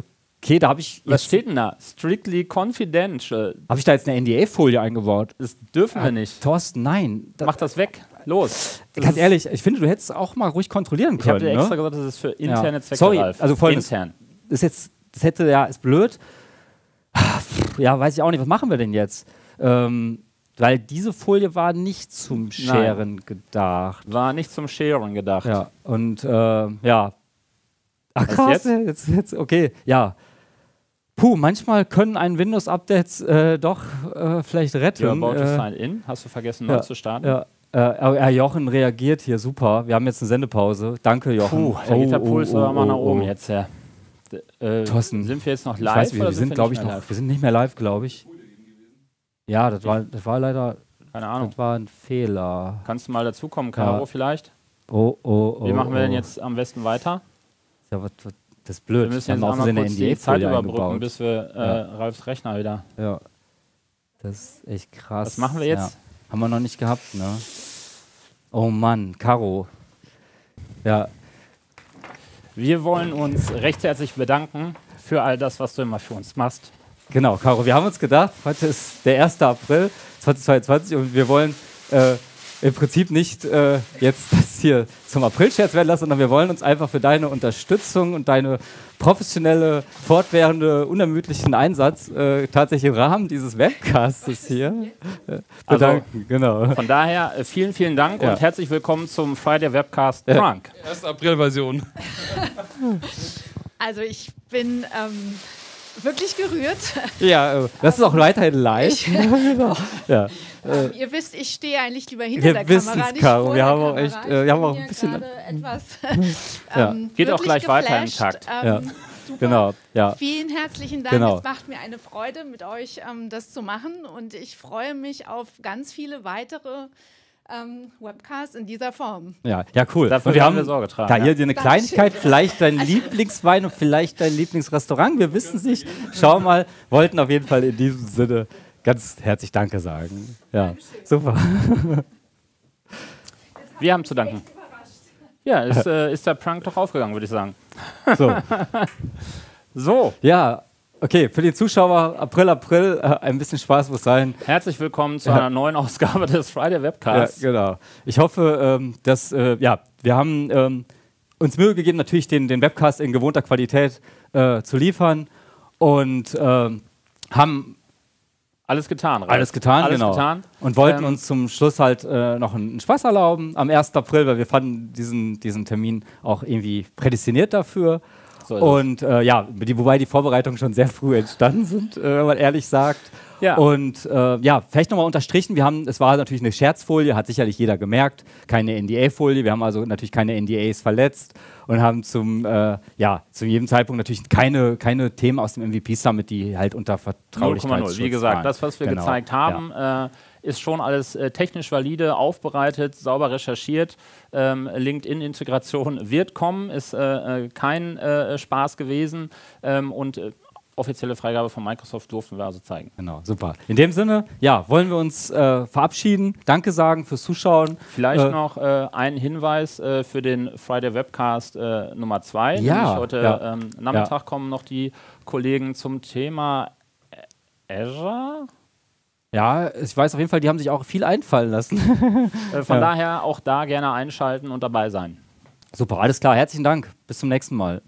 okay, da habe ich. Was steht denn da? Strictly confidential. Habe ich da jetzt eine NDA-Folie eingebaut? Das dürfen äh, wir nicht. Thorsten, nein. Da, Mach das weg. Los. Das Ganz ehrlich, ich finde, du hättest auch mal ruhig kontrollieren können. Ich habe dir extra ne? gesagt, das ist für interne ja. Zwecke. Sorry, Ralf. also folgendes. Intern. Das, jetzt, das hätte, ja, ist blöd. Ja, weiß ich auch nicht. Was machen wir denn jetzt? Ähm, weil diese Folie war nicht zum Sharen Nein. gedacht. War nicht zum Sharen gedacht. Ja, und äh, ja. Ach krass, jetzt? Jetzt, jetzt? okay, ja. Puh, manchmal können ein Windows-Updates äh, doch äh, vielleicht retten. Ja, about äh, sign in. Hast du vergessen, ja, neu zu starten? Ja. Äh, Jochen reagiert hier super. Wir haben jetzt eine Sendepause. Danke, Jochen. Puh, da geht der oh, Puls oh, aber mal nach oh, oben oh. jetzt. Äh, Thorsten, sind wir jetzt noch live? Ich weiß, wir, wir sind, glaube ich, noch. Live? Wir sind nicht mehr live, glaube ich. Ja, das war, das war leider. Keine Ahnung. Das war ein Fehler. Kannst du mal dazukommen, Caro, ja. vielleicht? Oh, oh, oh. Wie machen wir oh. denn jetzt am besten weiter? Ja, was, was, das ist blöd. Wir müssen jetzt auch noch kurz die Zeit überbrücken, bis wir äh, ja. Ralfs Rechner wieder. Ja. Das ist echt krass. Was machen wir jetzt? Haben wir noch nicht gehabt, ne? Oh Mann, Caro. Ja. Wir wollen uns recht herzlich bedanken für all das, was du immer für uns machst. Genau, Caro, wir haben uns gedacht, heute ist der 1. April 2022 und wir wollen äh, im Prinzip nicht äh, jetzt das hier zum April-Scherz werden lassen, sondern wir wollen uns einfach für deine Unterstützung und deine professionelle, fortwährende, unermüdlichen Einsatz äh, tatsächlich im Rahmen dieses Webcasts hier äh, also bedanken. Also, genau. Von daher äh, vielen, vielen Dank ja. und herzlich willkommen zum Friday Webcast Frank. Ja. 1. April-Version. Also ich bin ähm, wirklich gerührt. Ja, äh, das ist auch weiterhin live. genau. ja. Ähm, ihr wisst, ich stehe eigentlich lieber hinter wir der Kamera, nicht Caro. vor wir haben auch echt, äh, wir haben auch ein bisschen etwas. ähm, Geht auch gleich geflasht. weiter im Takt. Ähm, ja. Super. Genau, ja. Vielen herzlichen Dank. Genau. Es macht mir eine Freude, mit euch ähm, das zu machen. Und ich freue mich auf ganz viele weitere ähm, Webcasts in dieser Form. Ja, ja cool. Dafür und wir haben wir Sorge tragen. Da hier dir eine Kleinigkeit, vielleicht dein also Lieblingswein und vielleicht dein Lieblingsrestaurant. Wir wissen es nicht. Schau mal, wollten auf jeden Fall in diesem Sinne ganz herzlich Danke sagen. Ja, super. Wir haben zu danken. Ja, ist, äh, ist der Prank doch aufgegangen, würde ich sagen. So. so. Ja, okay, für die Zuschauer, April, April, äh, ein bisschen Spaß muss sein. Herzlich willkommen zu ja. einer neuen Ausgabe des Friday Webcasts. Ja, genau. Ich hoffe, ähm, dass, äh, ja, wir haben ähm, uns Mühe gegeben, natürlich den, den Webcast in gewohnter Qualität äh, zu liefern und ähm, haben alles getan, Ralf. Alles getan, Alles genau. Getan. Und wollten ähm, uns zum Schluss halt äh, noch einen Spaß erlauben am 1. April, weil wir fanden diesen, diesen Termin auch irgendwie prädestiniert dafür. So und äh, ja, die, wobei die Vorbereitungen schon sehr früh entstanden sind, äh, wenn man ehrlich sagt. Ja. Und äh, ja, vielleicht nochmal unterstrichen, wir haben, es war natürlich eine Scherzfolie, hat sicherlich jeder gemerkt, keine NDA-Folie, wir haben also natürlich keine NDAs verletzt und haben zum, äh, ja, zu jedem Zeitpunkt natürlich keine, keine Themen aus dem MVP-Summit, die halt unter Vertraulichkeit 0,0. Wie gesagt, das, was wir genau. gezeigt haben, ja. äh, ist schon alles äh, technisch valide, aufbereitet, sauber recherchiert. Ähm, LinkedIn-Integration wird kommen, ist äh, äh, kein äh, Spaß gewesen. Ähm, und offizielle Freigabe von Microsoft durften wir also zeigen. Genau, super. In dem Sinne, ja, wollen wir uns äh, verabschieden. Danke sagen fürs Zuschauen. Vielleicht äh, noch äh, ein Hinweis äh, für den Friday Webcast äh, Nummer 2. Ja, heute ja, ähm, Nachmittag ja. kommen noch die Kollegen zum Thema Azure. Ja, ich weiß auf jeden Fall, die haben sich auch viel einfallen lassen. Äh, von ja. daher auch da gerne einschalten und dabei sein. Super, alles klar. Herzlichen Dank. Bis zum nächsten Mal.